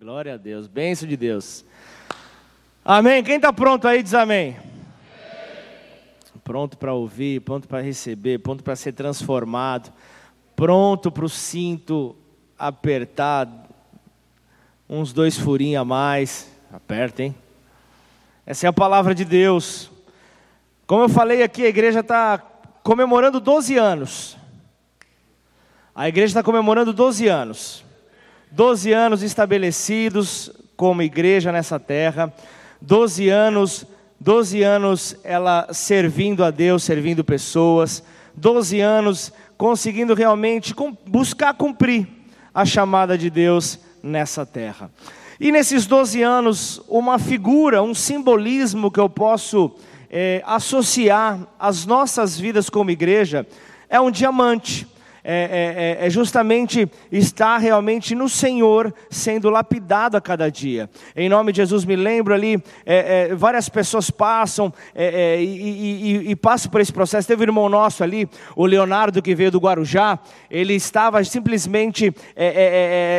Glória a Deus, benção de Deus. Amém. Quem está pronto aí diz amém. Pronto para ouvir, pronto para receber, pronto para ser transformado, pronto para o cinto apertar, uns dois furinhos a mais. Aperta, hein? Essa é a palavra de Deus. Como eu falei aqui, a igreja está comemorando 12 anos. A igreja está comemorando 12 anos. 12 anos estabelecidos como igreja nessa terra. 12 anos, 12 anos ela servindo a Deus, servindo pessoas. 12 anos conseguindo realmente buscar cumprir a chamada de Deus nessa terra. E nesses 12 anos, uma figura, um simbolismo que eu posso é, associar às nossas vidas como igreja é um diamante. É, é, é, é, justamente estar realmente no Senhor sendo lapidado a cada dia. Em nome de Jesus, me lembro ali, é, é várias pessoas passam é, e, e, e, passam por esse processo. Teve um irmão nosso ali, o Leonardo, que veio do Guarujá, ele estava simplesmente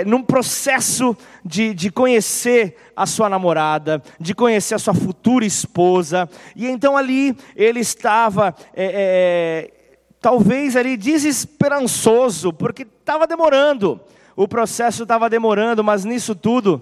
num processo de, de conhecer a sua namorada, de conhecer a sua futura esposa, e então ali ele estava talvez ali desesperançoso, porque estava demorando, o processo estava demorando, mas nisso tudo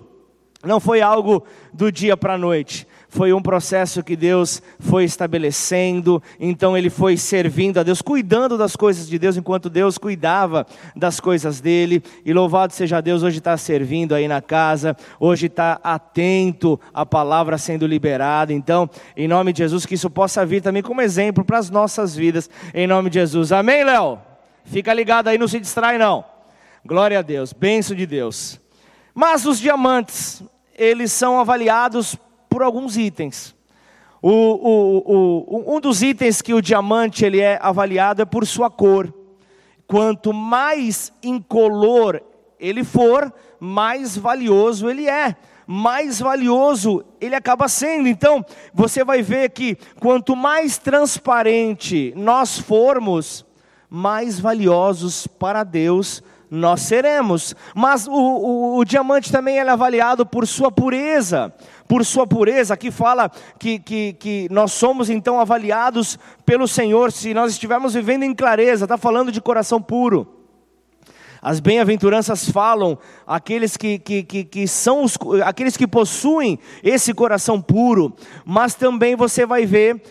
não foi algo do dia para a noite foi um processo que Deus foi estabelecendo, então ele foi servindo a Deus, cuidando das coisas de Deus, enquanto Deus cuidava das coisas dele, e louvado seja Deus, hoje está servindo aí na casa, hoje está atento à palavra sendo liberada, então, em nome de Jesus, que isso possa vir também como exemplo para as nossas vidas, em nome de Jesus, amém, Léo? Fica ligado aí, não se distrai não, glória a Deus, benção de Deus. Mas os diamantes, eles são avaliados por alguns itens. O, o, o, um dos itens que o diamante ele é avaliado é por sua cor. Quanto mais incolor ele for, mais valioso ele é. Mais valioso ele acaba sendo. Então, você vai ver que quanto mais transparente nós formos, mais valiosos para Deus nós seremos. Mas o, o, o diamante também é avaliado por sua pureza por sua pureza. Aqui fala que, que, que nós somos então avaliados pelo Senhor se nós estivermos vivendo em clareza, está falando de coração puro. As bem-aventuranças falam aqueles que, que, que, que, são os, aqueles que possuem esse coração puro, mas também você vai ver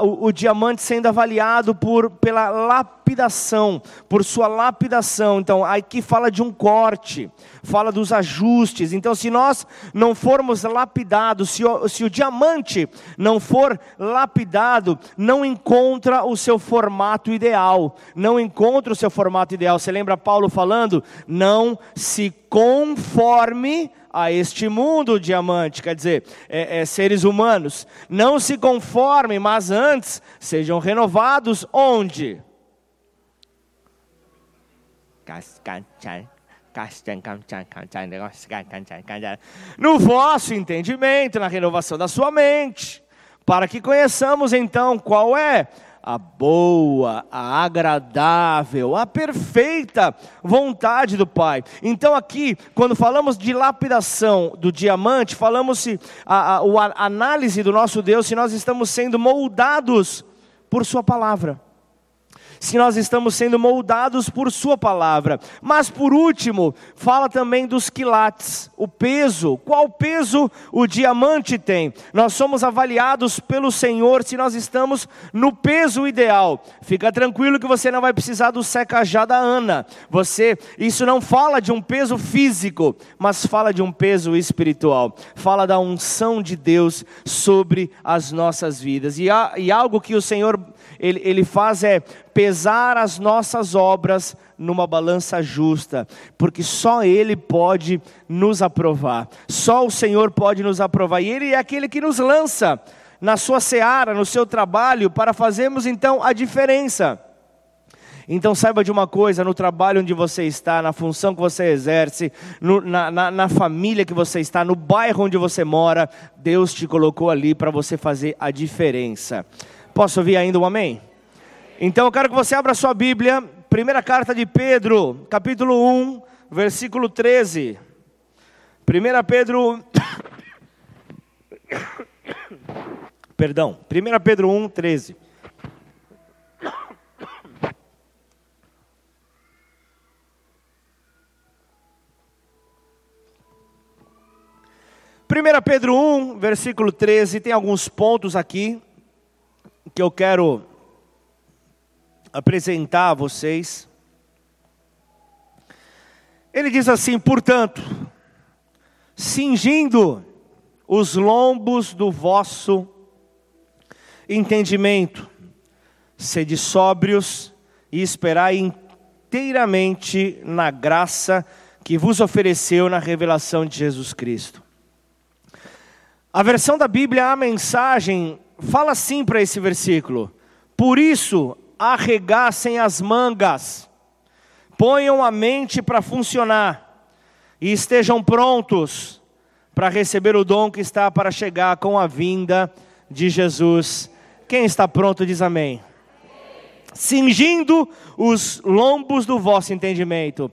o, o, diamante sendo avaliado por, pela lapidação, por sua lapidação. Então, aqui fala de um corte, fala dos ajustes. Então, se nós não formos lapidados, se o, se o diamante não for lapidado, não encontra o seu formato ideal, não encontra o seu formato ideal. Você lembra Paulo falando? Não se conforme a este mundo diamante, quer dizer, é, é, seres humanos, não se conformem, mas antes sejam renovados. Onde? No vosso entendimento, na renovação da sua mente, para que conheçamos então qual é a boa, a agradável, a perfeita vontade do Pai. Então, aqui, quando falamos de lapidação do diamante, falamos se a, a, a análise do nosso Deus, se nós estamos sendo moldados por Sua palavra se nós estamos sendo moldados por Sua palavra. Mas por último, fala também dos quilates, o peso. Qual peso o diamante tem? Nós somos avaliados pelo Senhor se nós estamos no peso ideal. Fica tranquilo que você não vai precisar do secajá da Ana. Você, isso não fala de um peso físico, mas fala de um peso espiritual. Fala da unção de Deus sobre as nossas vidas. E, há, e algo que o Senhor ele, ele faz é pesar as nossas obras numa balança justa, porque só Ele pode nos aprovar, só o Senhor pode nos aprovar, e Ele é aquele que nos lança na sua seara, no seu trabalho, para fazermos então a diferença. Então saiba de uma coisa: no trabalho onde você está, na função que você exerce, no, na, na, na, família que você está, no bairro onde você mora, Deus te colocou ali para você fazer a diferença. Posso ouvir ainda um amém? Então eu quero que você abra sua Bíblia, primeira carta de Pedro, capítulo 1, versículo 13. 1 Pedro. Perdão, 1 Pedro 1, 13. 1 Pedro 1, versículo 13, tem alguns pontos aqui que eu quero apresentar a vocês. Ele diz assim: portanto, cingindo os lombos do vosso entendimento, sede sóbrios e esperai inteiramente na graça que vos ofereceu na revelação de Jesus Cristo. A versão da Bíblia, a mensagem, fala assim para esse versículo: Por isso, arregassem as mangas, ponham a mente para funcionar e estejam prontos para receber o dom que está para chegar com a vinda de Jesus. Quem está pronto diz amém. Cingindo os lombos do vosso entendimento.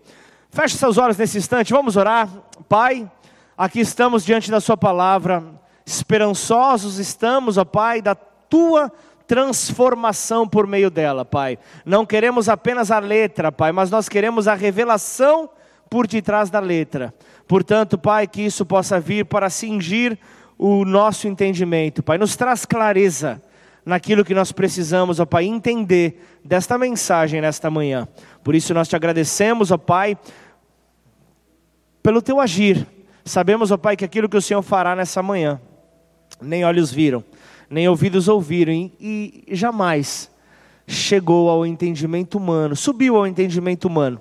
Feche seus olhos nesse instante, vamos orar. Pai, aqui estamos diante da Sua palavra Esperançosos estamos, ó Pai, da tua transformação por meio dela, Pai. Não queremos apenas a letra, Pai, mas nós queremos a revelação por detrás da letra. Portanto, Pai, que isso possa vir para cingir o nosso entendimento, Pai. Nos traz clareza naquilo que nós precisamos, ó Pai, entender desta mensagem nesta manhã. Por isso nós te agradecemos, ó Pai, pelo teu agir. Sabemos, ó Pai, que aquilo que o Senhor fará nessa manhã nem olhos viram, nem ouvidos ouviram, e, jamais chegou ao entendimento humano, subiu ao entendimento humano,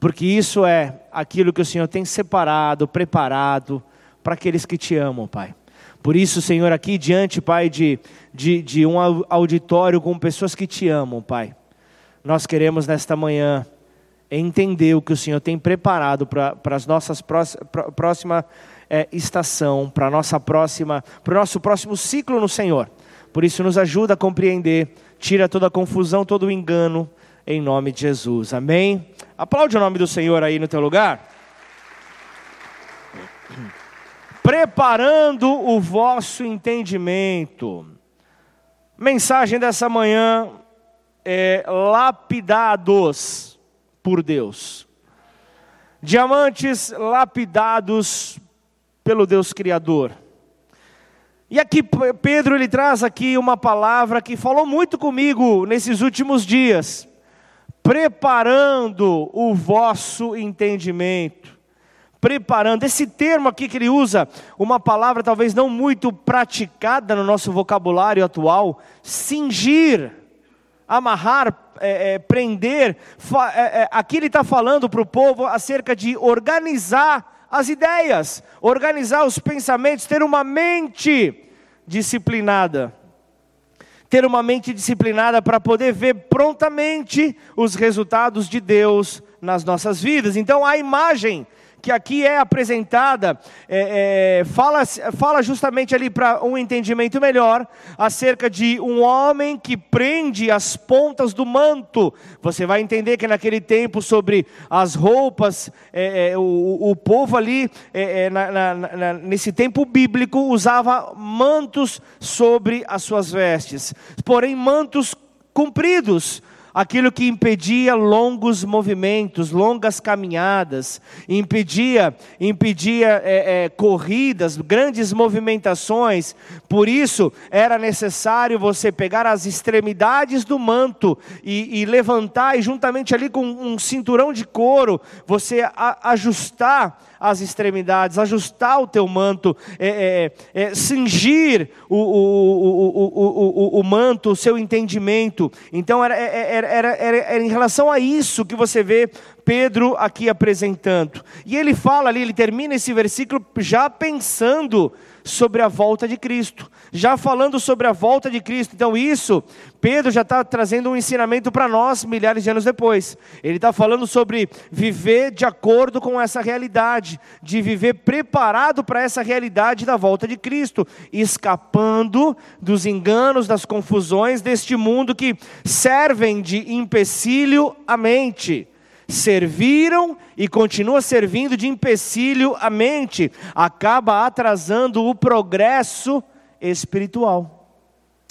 porque isso é aquilo que o Senhor tem separado, preparado para aqueles que te amam, Pai. Por isso, Senhor, aqui diante, Pai, de, de, de um auditório com pessoas que te amam, Pai, nós queremos nesta manhã entender o que o Senhor tem preparado para as nossas próximas é, estação, para nossa próxima, para o nosso próximo ciclo no Senhor. Por isso nos ajuda a compreender, tira toda a confusão, todo o engano, em nome de Jesus. Amém. Aplaude o nome do Senhor aí no teu lugar. Preparando o vosso entendimento. Mensagem dessa manhã é lapidados por Deus. Diamantes lapidados pelo Deus Criador. E aqui Pedro ele traz aqui uma palavra que falou muito comigo nesses últimos dias, preparando o vosso entendimento. Preparando, esse termo aqui que ele usa, uma palavra talvez não muito praticada no nosso vocabulário atual, cingir, amarrar, é, é, prender. É, é, aqui ele está falando para o povo acerca de organizar as ideias, organizar os pensamentos, ter uma mente disciplinada. Ter uma mente disciplinada para poder ver prontamente os resultados de Deus nas nossas vidas. Então, a imagem que aqui é apresentada é, é, fala, fala justamente ali para um entendimento melhor acerca de um homem que prende as pontas do manto. Você vai entender que naquele tempo, sobre as roupas, é, é o, o, povo ali, é, é, na, na, na, nesse tempo bíblico, usava mantos sobre as suas vestes, porém, mantos compridos aquilo que impedia longos movimentos, longas caminhadas, impedia, impedia é, é, corridas, grandes movimentações. Por isso era necessário você pegar as extremidades do manto e, e levantar e juntamente ali com um cinturão de couro você a, ajustar as extremidades, ajustar o teu manto, é, é, é, cingir o, o, o, o, manto, o seu entendimento. Então era, era, era, era, em relação a isso que você vê Pedro aqui apresentando. E ele fala ali, ele termina esse versículo já pensando sobre a volta de Cristo, já falando sobre a volta de Cristo. Então, isso, Pedro já está trazendo um ensinamento para nós milhares de anos depois. Ele está falando sobre viver de acordo com essa realidade, de viver preparado para essa realidade da volta de Cristo, escapando dos enganos, das confusões deste mundo que servem de empecilho à mente serviram e continua servindo de empecilho à mente, acaba atrasando o progresso espiritual.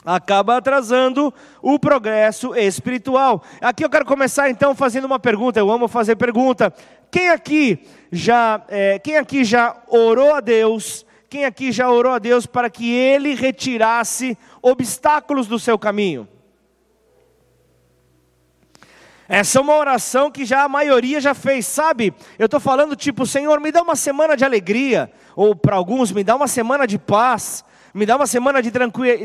Acaba atrasando o progresso espiritual. Aqui eu quero começar então fazendo uma pergunta. Eu amo fazer pergunta. Quem aqui já, é, quem aqui já orou a Deus? Quem aqui já orou a Deus para que Ele retirasse obstáculos do seu caminho? Essa é uma oração que já a maioria já fez, sabe? Eu estou falando tipo, Senhor, me dá uma semana de alegria, ou para alguns, me dá uma semana de paz, me dá uma semana de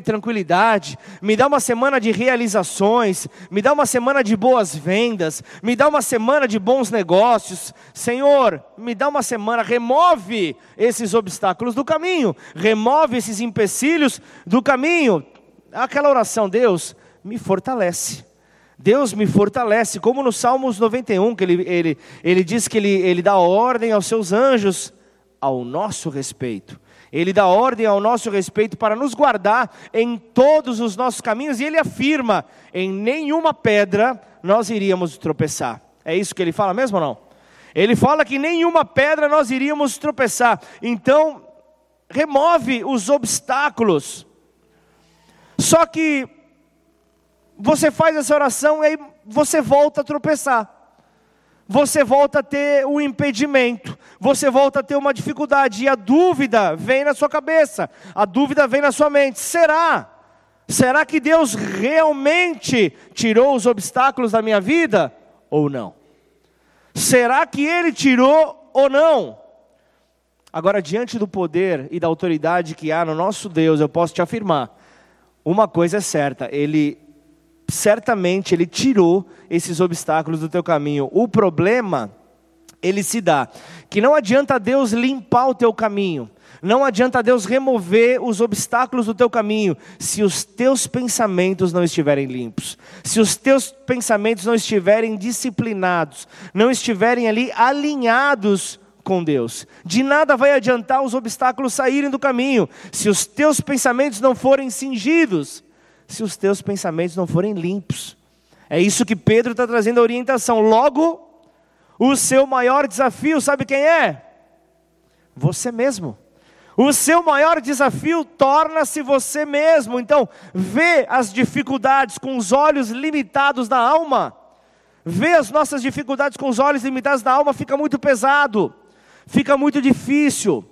tranquilidade, me dá uma semana de realizações, me dá uma semana de boas vendas, me dá uma semana de bons negócios. Senhor, me dá uma semana, remove esses obstáculos do caminho, remove esses empecilhos do caminho. Aquela oração, Deus, me fortalece. Deus me fortalece, como no Salmos 91, que ele, ele, ele diz que ele, ele dá ordem aos seus anjos ao nosso respeito. Ele dá ordem ao nosso respeito para nos guardar em todos os nossos caminhos, e ele afirma: em nenhuma pedra nós iríamos tropeçar. É isso que ele fala mesmo ou não? Ele fala que nenhuma pedra nós iríamos tropeçar. Então, remove os obstáculos. Só que você faz essa oração e aí você volta a tropeçar. Você volta a ter um impedimento, você volta a ter uma dificuldade, e a dúvida vem na sua cabeça, a dúvida vem na sua mente: será? Será que Deus realmente tirou os obstáculos da minha vida ou não? Será que Ele tirou ou não? Agora, diante do poder e da autoridade que há no nosso Deus, eu posso te afirmar: uma coisa é certa, Ele certamente Ele tirou esses obstáculos do teu caminho. O problema, ele se dá, que não adianta Deus limpar o teu caminho, não adianta Deus remover os obstáculos do teu caminho, se os teus pensamentos não estiverem limpos, se os teus pensamentos não estiverem disciplinados, não estiverem ali alinhados com Deus. De nada vai adiantar os obstáculos saírem do caminho, se os teus pensamentos não forem cingidos se os teus pensamentos não forem limpos. É isso que Pedro está trazendo a orientação. Logo, o seu maior desafio, sabe quem é? Você mesmo. O seu maior desafio torna-se você mesmo. Então, vê as dificuldades com os olhos limitados da alma. Vê as nossas dificuldades com os olhos limitados da alma, fica muito pesado, fica muito difícil.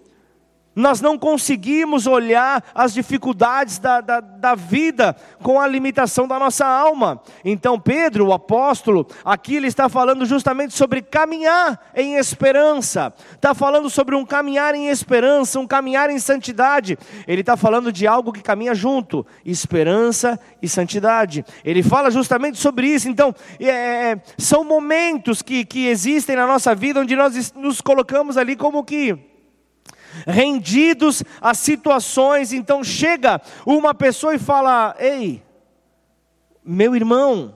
Nós não conseguimos olhar as dificuldades da, da, da, vida com a limitação da nossa alma. Então, Pedro, o apóstolo, aqui ele está falando justamente sobre caminhar em esperança, está falando sobre um caminhar em esperança, um caminhar em santidade. Ele está falando de algo que caminha junto: esperança e santidade. Ele fala justamente sobre isso. Então, é, é são momentos que, que existem na nossa vida onde nós nos colocamos ali como que rendidos a situações. Então chega uma pessoa e fala: Ei, meu irmão,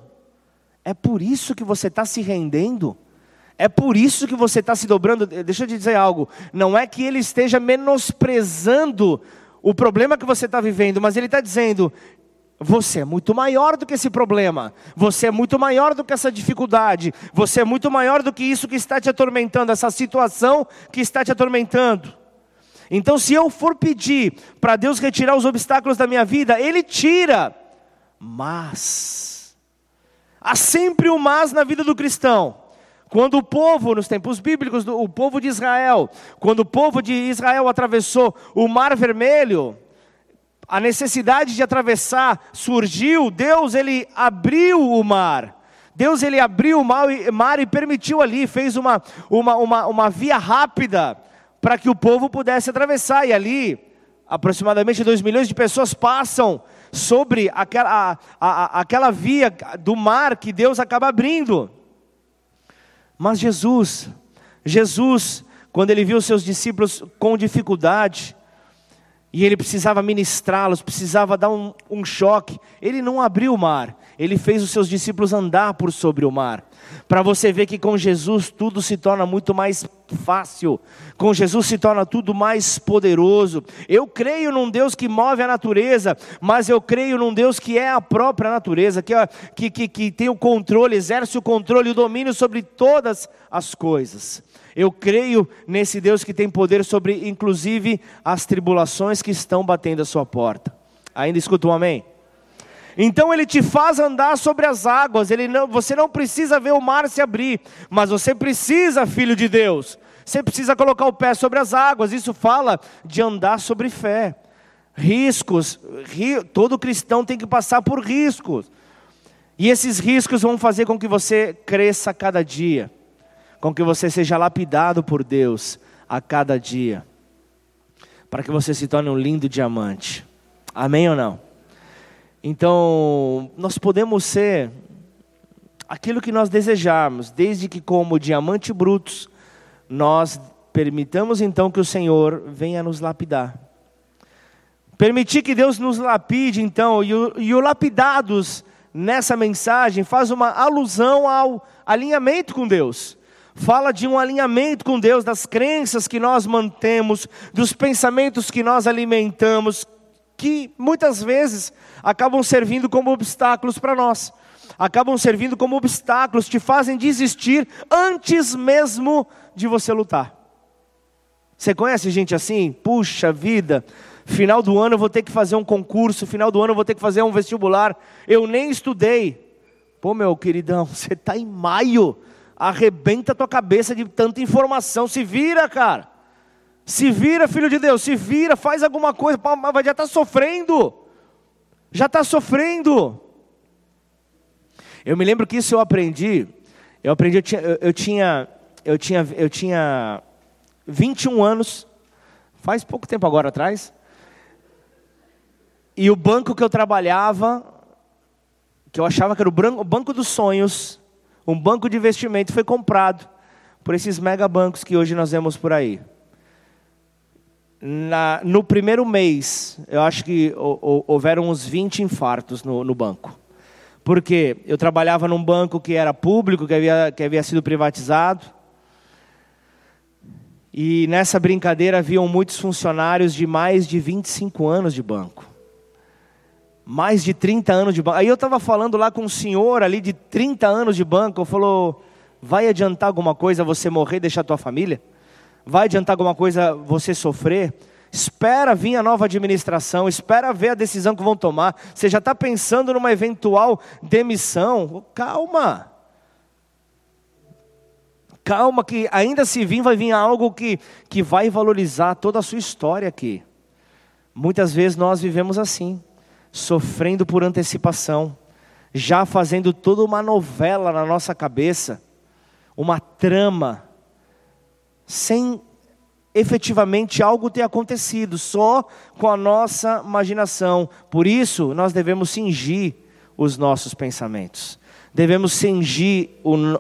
é por isso que você está se rendendo? É por isso que você está se dobrando? Deixa eu te dizer algo: não é que ele esteja menosprezando o problema que você está vivendo, mas ele está dizendo: você é muito maior do que esse problema, você é muito maior do que essa dificuldade, você é muito maior do que isso que está te atormentando, essa situação que está te atormentando. Então, se eu for pedir para Deus retirar os obstáculos da minha vida, Ele tira. Mas, há sempre um mas na vida do cristão. Quando o povo, nos tempos bíblicos, o povo de Israel, quando o povo de Israel atravessou o Mar Vermelho, a necessidade de atravessar surgiu, Deus ele abriu o mar. Deus ele abriu o mar e permitiu ali, fez uma, uma, uma, uma via rápida para que o povo pudesse atravessar. E ali, aproximadamente 2 milhões de pessoas passam sobre aquela, a, a, aquela via do mar que Deus acaba abrindo. Mas Jesus, Jesus, quando ele viu seus discípulos com dificuldade, e ele precisava ministrá-los, precisava dar um, um choque, ele não abriu o mar, Ele fez os seus discípulos andar por sobre o mar. Para você ver que com Jesus tudo se torna muito mais fácil, com Jesus se torna tudo mais poderoso. Eu creio num Deus que move a natureza, mas eu creio num Deus que é a própria natureza, que, que, que, que tem o controle, exerce o controle e o domínio sobre todas as coisas. Eu creio nesse Deus que tem poder sobre, inclusive, as tribulações que estão batendo a sua porta. Ainda escuta um amém? Então ele te faz andar sobre as águas. Ele não, você não precisa ver o mar se abrir, mas você precisa, filho de Deus. Você precisa colocar o pé sobre as águas. Isso fala de andar sobre fé. Riscos, ri, todo cristão tem que passar por riscos. E esses riscos vão fazer com que você cresça a cada dia, com que você seja lapidado por Deus a cada dia, para que você se torne um lindo diamante. Amém ou não? Então, nós podemos ser aquilo que nós desejarmos, desde que, como diamante brutos, nós permitamos então que o Senhor venha nos lapidar. Permitir que Deus nos lapide, então, e o, e o lapidados nessa mensagem faz uma alusão ao alinhamento com Deus. Fala de um alinhamento com Deus, das crenças que nós mantemos, dos pensamentos que nós alimentamos, que muitas vezes acabam servindo como obstáculos para nós. Acabam servindo como obstáculos, te fazem desistir antes mesmo de você lutar. Você conhece gente assim? Puxa vida, final do ano eu vou ter que fazer um concurso, final do ano eu vou ter que fazer um vestibular. Eu nem estudei. Pô, meu queridão, você está em maio, arrebenta a tua cabeça de tanta informação, se vira, cara. Se vira, filho de Deus, se vira, faz alguma coisa, já está sofrendo. Já está sofrendo. Eu me lembro que isso eu aprendi. Eu aprendi, eu tinha, eu, tinha, eu tinha, eu tinha 21 anos, faz pouco tempo agora atrás. E o banco que eu trabalhava, que eu achava que era o banco dos sonhos, um banco de investimento, foi comprado por esses mega bancos que hoje nós vemos por aí na, no primeiro mês, eu acho que houveram uns 20 infartos no, no, banco. Porque eu trabalhava num banco que era público, que havia, que havia sido privatizado. E nessa brincadeira haviam muitos funcionários de mais de 25 anos de banco. Mais de 30 anos de banco. Aí eu estava falando lá com um senhor ali de 30 anos de banco. Falou: vai adiantar alguma coisa você morrer e deixar tua família? Vai adiantar alguma coisa você sofrer? Espera vir a nova administração, espera ver a decisão que vão tomar. Você já está pensando numa eventual demissão? Calma. Calma, que ainda se vir, vai vir algo que, que vai valorizar toda a sua história aqui. Muitas vezes nós vivemos assim, sofrendo por antecipação, já fazendo toda uma novela na nossa cabeça, uma trama sem efetivamente algo ter acontecido, só com a nossa imaginação. Por isso, nós devemos cingir os nossos pensamentos, devemos cingir o, uh,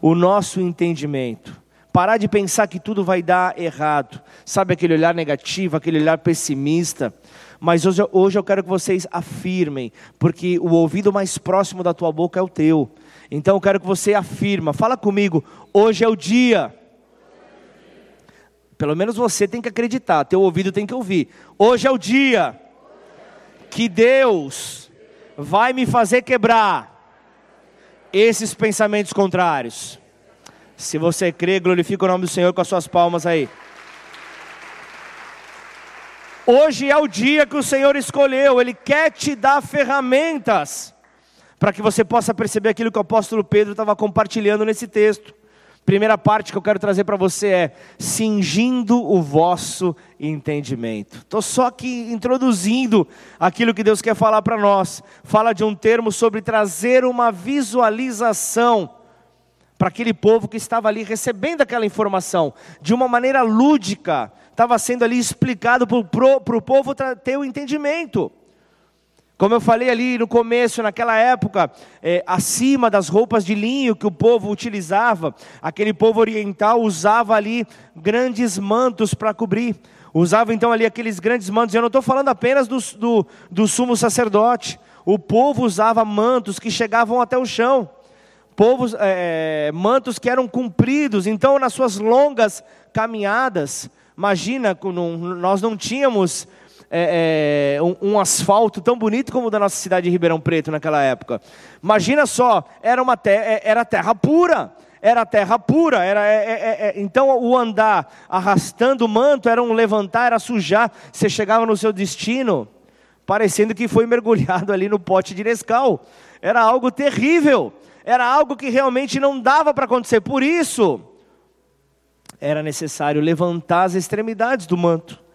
o nosso entendimento. Parar de pensar que tudo vai dar errado, sabe aquele olhar negativo, aquele olhar pessimista. Mas hoje, hoje eu quero que vocês afirmem, porque o ouvido mais próximo da tua boca é o teu. Então eu quero que você afirma, fala comigo, hoje é o dia pelo menos você tem que acreditar, teu ouvido tem que ouvir. Hoje é o dia que Deus vai me fazer quebrar esses pensamentos contrários. Se você crê, glorifica o nome do Senhor com as suas palmas aí. Hoje é o dia que o Senhor escolheu, Ele quer te dar ferramentas para que você possa perceber aquilo que o apóstolo Pedro estava compartilhando nesse texto. Primeira parte que eu quero trazer para você é cingindo o vosso entendimento. Estou só aqui introduzindo aquilo que Deus quer falar para nós. Fala de um termo sobre trazer uma visualização para aquele povo que estava ali recebendo aquela informação de uma maneira lúdica. Estava sendo ali explicado para o povo ter o entendimento. Como eu falei ali no começo, naquela época, é, acima das roupas de linho que o povo utilizava, aquele povo oriental usava ali grandes mantos para cobrir. Usava então ali aqueles grandes mantos. Eu não estou falando apenas do, do, do sumo sacerdote. o povo usava mantos que chegavam até o chão, povos, é, mantos que eram compridos, então nas suas longas caminhadas, imagina, nós não tínhamos é, é, um, um, asfalto tão bonito como o da nossa cidade de Ribeirão Preto naquela época. Imagina só, era, uma te é, era terra pura, era terra pura, era, é, é, é, então o andar arrastando o manto era um levantar, era sujar, você chegava no seu destino, parecendo que foi mergulhado ali no pote de Nescau, era algo terrível, era algo que realmente não dava para acontecer, por isso era necessário levantar as extremidades do manto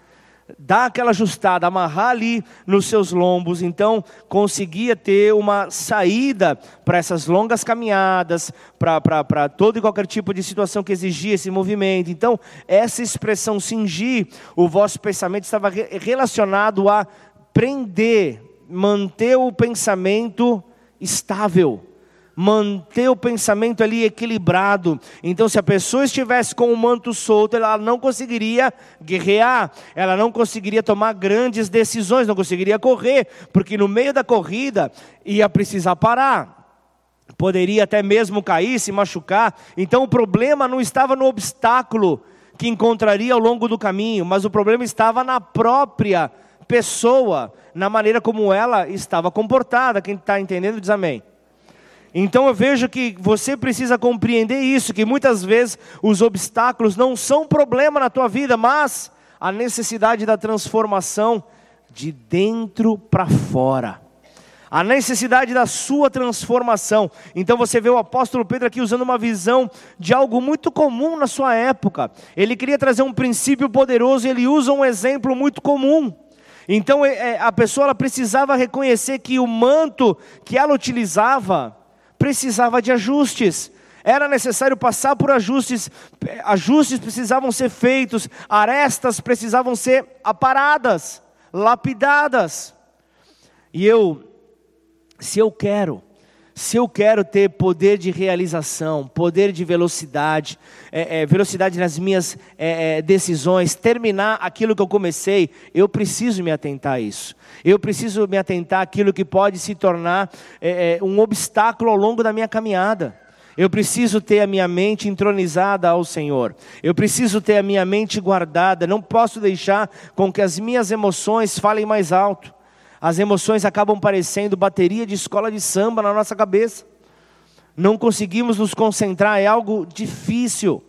dar aquela ajustada, amarrar ali nos seus lombos, então conseguia ter uma saída para essas longas caminhadas, para todo e qualquer tipo de situação que exigia esse movimento. Então, essa expressão cingir o vosso pensamento estava relacionado a prender, manter o pensamento estável manter o pensamento ali equilibrado. Então, se a pessoa estivesse com o manto solto, ela não conseguiria guerrear, ela não conseguiria tomar grandes decisões, não conseguiria correr, porque no meio da corrida ia precisar parar. Poderia até mesmo cair, se machucar. Então, o problema não estava no obstáculo que encontraria ao longo do caminho, mas o problema estava na própria pessoa, na maneira como ela estava comportada. Quem está entendendo, diz amém. Então eu vejo que você precisa compreender isso, que muitas vezes os obstáculos não são problema na tua vida, mas a necessidade da transformação de dentro para fora. A necessidade da sua transformação. Então você vê o apóstolo Pedro aqui usando uma visão de algo muito comum na sua época. Ele queria trazer um princípio poderoso, e ele usa um exemplo muito comum. Então é, é, a pessoa precisava reconhecer que o manto que ela utilizava, precisava de ajustes. Era necessário passar por ajustes, ajustes precisavam ser feitos, arestas precisavam ser aparadas, lapidadas. E eu, se eu quero, se eu quero ter poder de realização, poder de velocidade, é, é, velocidade nas minhas é, é decisões, terminar aquilo que eu comecei, eu preciso me atentar a isso. Eu preciso me atentar àquilo que pode se tornar é, é, um obstáculo ao longo da minha caminhada. Eu preciso ter a minha mente entronizada ao Senhor. Eu preciso ter a minha mente guardada. Não posso deixar com que as minhas emoções falem mais alto. As emoções acabam parecendo bateria de escola de samba na nossa cabeça. Não conseguimos nos concentrar, é algo difícil.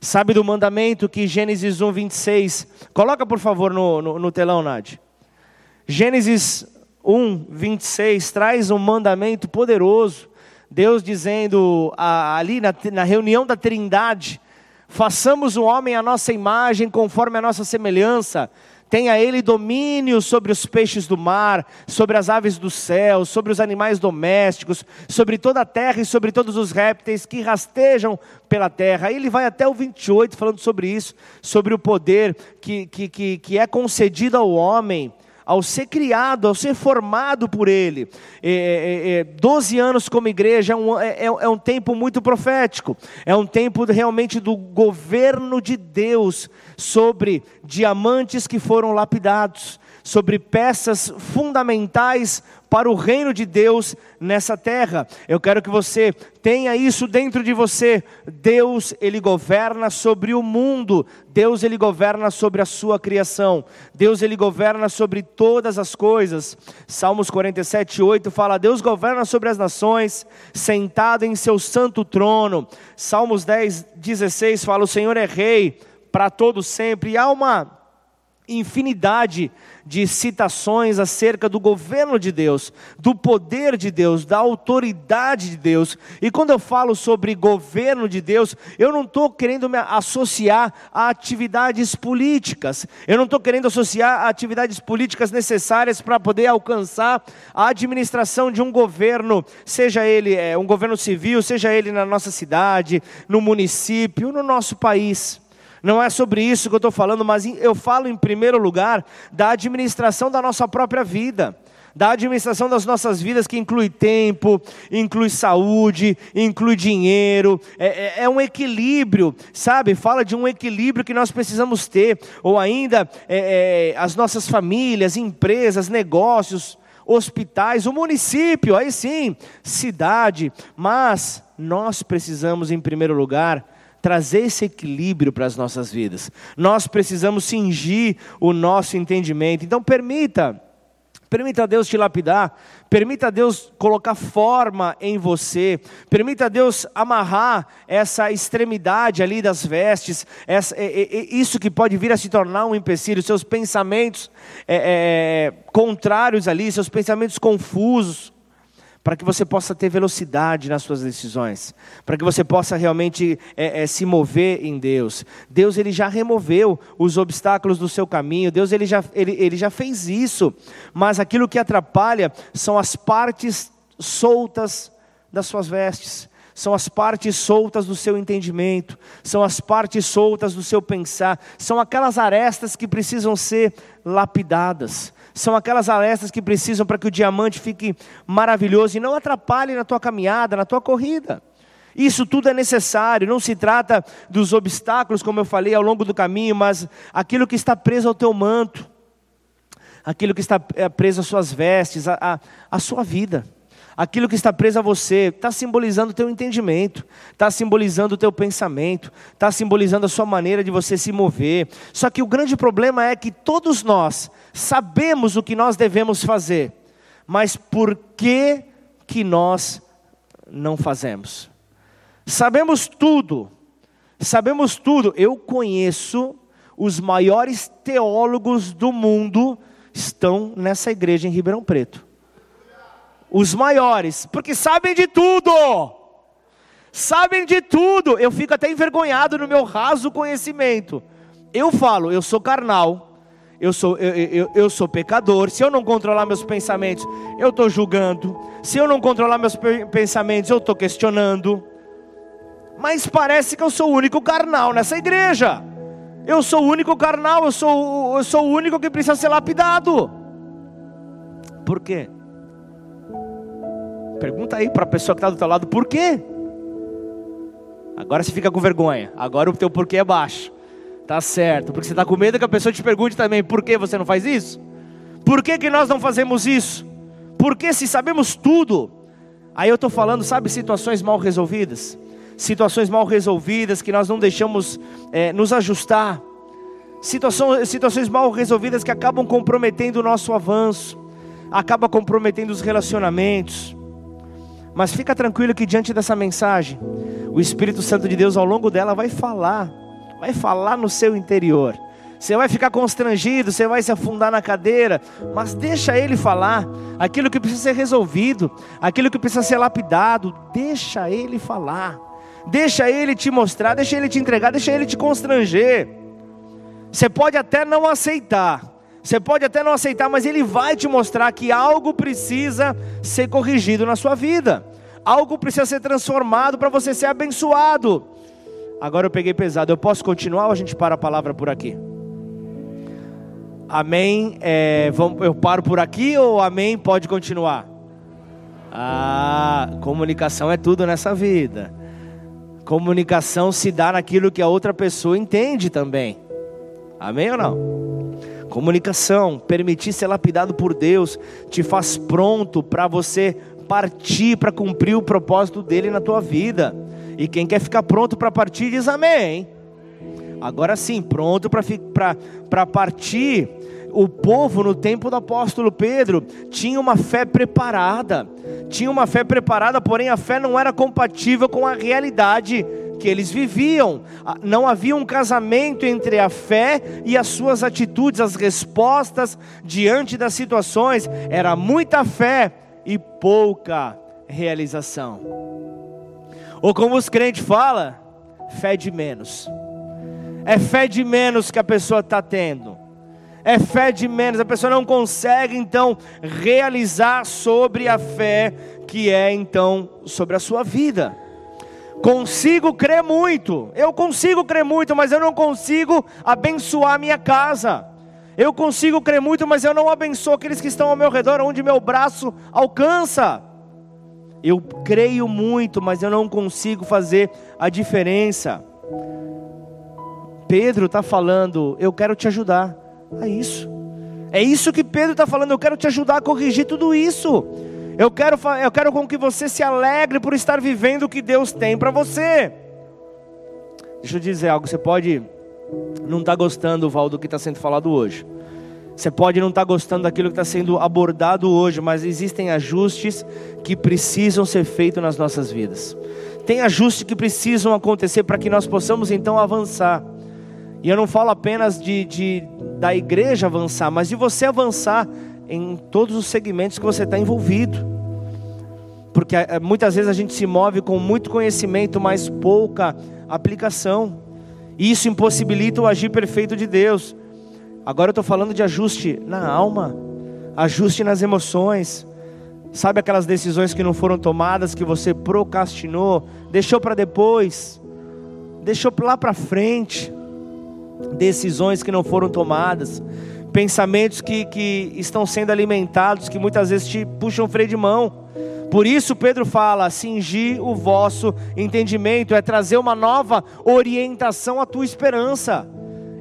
Sabe do mandamento que Gênesis 1, 26. Coloca por favor no, no, no telão, Nádia. Gênesis 1, 26 traz um mandamento poderoso. Deus dizendo ali na, na reunião da Trindade: façamos o homem à nossa imagem, conforme a nossa semelhança. Tenha ele domínio sobre os peixes do mar, sobre as aves do céu, sobre os animais domésticos, sobre toda a terra e sobre todos os répteis que rastejam pela terra. Aí ele vai até o 28 falando sobre isso, sobre o poder que, que, que, que é concedido ao homem ao ser criado, ao ser formado por Ele. É, é, é, 12 anos como igreja é um, é, é, é um tempo muito profético, é um tempo realmente do governo de Deus sobre diamantes que foram lapidados, sobre peças fundamentais para o reino de Deus nessa terra. Eu quero que você tenha isso dentro de você. Deus, ele governa sobre o mundo. Deus, ele governa sobre a sua criação. Deus, ele governa sobre todas as coisas. Salmos 47, 8 fala: Deus governa sobre as nações, sentado em seu santo trono. Salmos 10, 16 fala: O Senhor é rei para todo sempre. E há uma infinidade de citações acerca do governo de Deus, do poder de Deus, da autoridade de Deus. E quando eu falo sobre governo de Deus, eu não estou querendo me associar a atividades políticas, eu não estou querendo associar a atividades políticas necessárias para poder alcançar a administração de um governo, seja ele é, um governo civil, seja ele na nossa cidade, no município, no nosso país. Não é sobre isso que eu estou falando, mas eu falo em primeiro lugar da administração da nossa própria vida da administração das nossas vidas, que inclui tempo, inclui saúde, inclui dinheiro, é, é, é, um equilíbrio, sabe? Fala de um equilíbrio que nós precisamos ter, ou ainda é, é as nossas famílias, empresas, negócios, hospitais, o município, aí sim, cidade, mas nós precisamos, em primeiro lugar, trazer esse equilíbrio para as nossas vidas. Nós precisamos cingir o nosso entendimento. Então, permita. Permita Deus te lapidar, permita Deus colocar forma em você, permita Deus amarrar essa extremidade ali das vestes, essa, é, é, isso que pode vir a se tornar um empecilho, seus pensamentos é, é, contrários ali, seus pensamentos confusos para que você possa ter velocidade nas suas decisões, para que você possa realmente é, é, se mover em Deus. Deus ele já removeu os obstáculos do seu caminho, Deus ele já, ele, ele já fez isso, mas aquilo que atrapalha são as partes soltas das suas vestes. São as partes soltas do seu entendimento, são as partes soltas do seu pensar, são aquelas arestas que precisam ser lapidadas, são aquelas arestas que precisam para que o diamante fique maravilhoso e não atrapalhe na tua caminhada, na tua corrida. Isso tudo é necessário, não se trata dos obstáculos, como eu falei, ao longo do caminho, mas aquilo que está preso ao teu manto, aquilo que está eh, preso às suas vestes, a, a, a sua vida aquilo que está preso a você, está simbolizando o teu entendimento, está simbolizando o teu pensamento, está simbolizando a sua maneira de você se mover. Só que o grande problema é que todos nós sabemos o que nós devemos fazer, mas por que que nós não fazemos? Sabemos tudo, sabemos tudo. Eu conheço os maiores teólogos do mundo estão nessa igreja em Ribeirão Preto os maiores, porque sabem de tudo. Sabem de tudo. Eu fico até envergonhado no meu raso conhecimento. Eu falo, eu sou carnal, eu sou, eu, eu, eu sou pecador. Se eu não controlar meus pensamentos, eu estou julgando. Se eu não controlar meus pensamentos, eu estou questionando. Mas parece que eu sou o único carnal nessa igreja. Eu sou o único carnal, eu sou, eu sou o único que precisa ser lapidado. Por quê? Pergunta aí para a pessoa que está do teu lado, por quê? Agora você fica com vergonha. Agora o teu porquê é baixo. Tá certo. Porque você está com medo que a pessoa te pergunte também, por que você não faz isso? Por que, que nós não fazemos isso? Porque se sabemos tudo, aí eu estou falando, sabe, situações mal resolvidas. Situações mal resolvidas que nós não deixamos é, nos ajustar. Situações, situações mal resolvidas que acabam comprometendo o nosso avanço, acaba comprometendo os relacionamentos. Mas fica tranquilo que diante dessa mensagem, o Espírito Santo de Deus ao longo dela vai falar, vai falar no seu interior. Você vai ficar constrangido, você vai se afundar na cadeira, mas deixa ele falar aquilo que precisa ser resolvido, aquilo que precisa ser lapidado, deixa ele falar. Deixa ele te mostrar, deixa ele te entregar, deixa ele te constranger. Você pode até não aceitar, você pode até não aceitar, mas ele vai te mostrar que algo precisa ser corrigido na sua vida. Algo precisa ser transformado para você ser abençoado. Agora eu peguei pesado. Eu posso continuar ou a gente para a palavra por aqui? Amém. É, eu paro por aqui ou amém? Pode continuar. Ah, comunicação é tudo nessa vida. Comunicação se dá naquilo que a outra pessoa entende também. Amém ou não? Comunicação, permitir ser lapidado por Deus, te faz pronto para você partir para cumprir o propósito dele na tua vida. E quem quer ficar pronto para partir diz amém. Agora sim, pronto para partir. O povo no tempo do apóstolo Pedro tinha uma fé preparada, tinha uma fé preparada, porém a fé não era compatível com a realidade que eles viviam. Ah, não havia um casamento entre a fé e as suas atitudes, as respostas diante das situações. Era muita fé e pouca realização. Ou como os crentes falam, fé de menos. É fé de menos que a pessoa está tendo. É fé de menos, a pessoa não consegue então realizar sobre a fé que é então sobre a sua vida. Consigo crer muito, eu consigo crer muito, mas eu não consigo abençoar minha casa. Eu consigo crer muito, mas eu não abençoo aqueles que estão ao meu redor, onde meu braço alcança. Eu creio muito, mas eu não consigo fazer a diferença. Pedro está falando, eu quero te ajudar a isso. É isso que Pedro está falando. Eu quero te ajudar a corrigir tudo isso. Eu quero, eu quero com que você se alegre por estar vivendo o que Deus tem para você. Deixa eu dizer algo. Você pode não estar tá gostando, Val, do que está sendo falado hoje. Você pode não estar tá gostando daquilo que está sendo abordado hoje, mas existem ajustes que precisam ser feitos nas nossas vidas. Tem ajustes que precisam acontecer para que nós possamos então avançar. E eu não falo apenas de, de da igreja avançar, mas de você avançar em todos os segmentos que você está envolvido. Porque eh, muitas vezes a gente se move com muito conhecimento, mas pouca aplicação. E isso impossibilita o agir perfeito de Deus. Agora eu estou falando de ajuste na alma, ajuste nas emoções. Sabe aquelas decisões que não foram tomadas, que você procrastinou, deixou para depois, deixou lá para frente decisões que não foram tomadas, pensamentos que, que estão sendo alimentados, que muitas vezes te puxam freio de mão. Por isso Pedro fala: cingir o vosso entendimento, é trazer uma nova orientação à tua esperança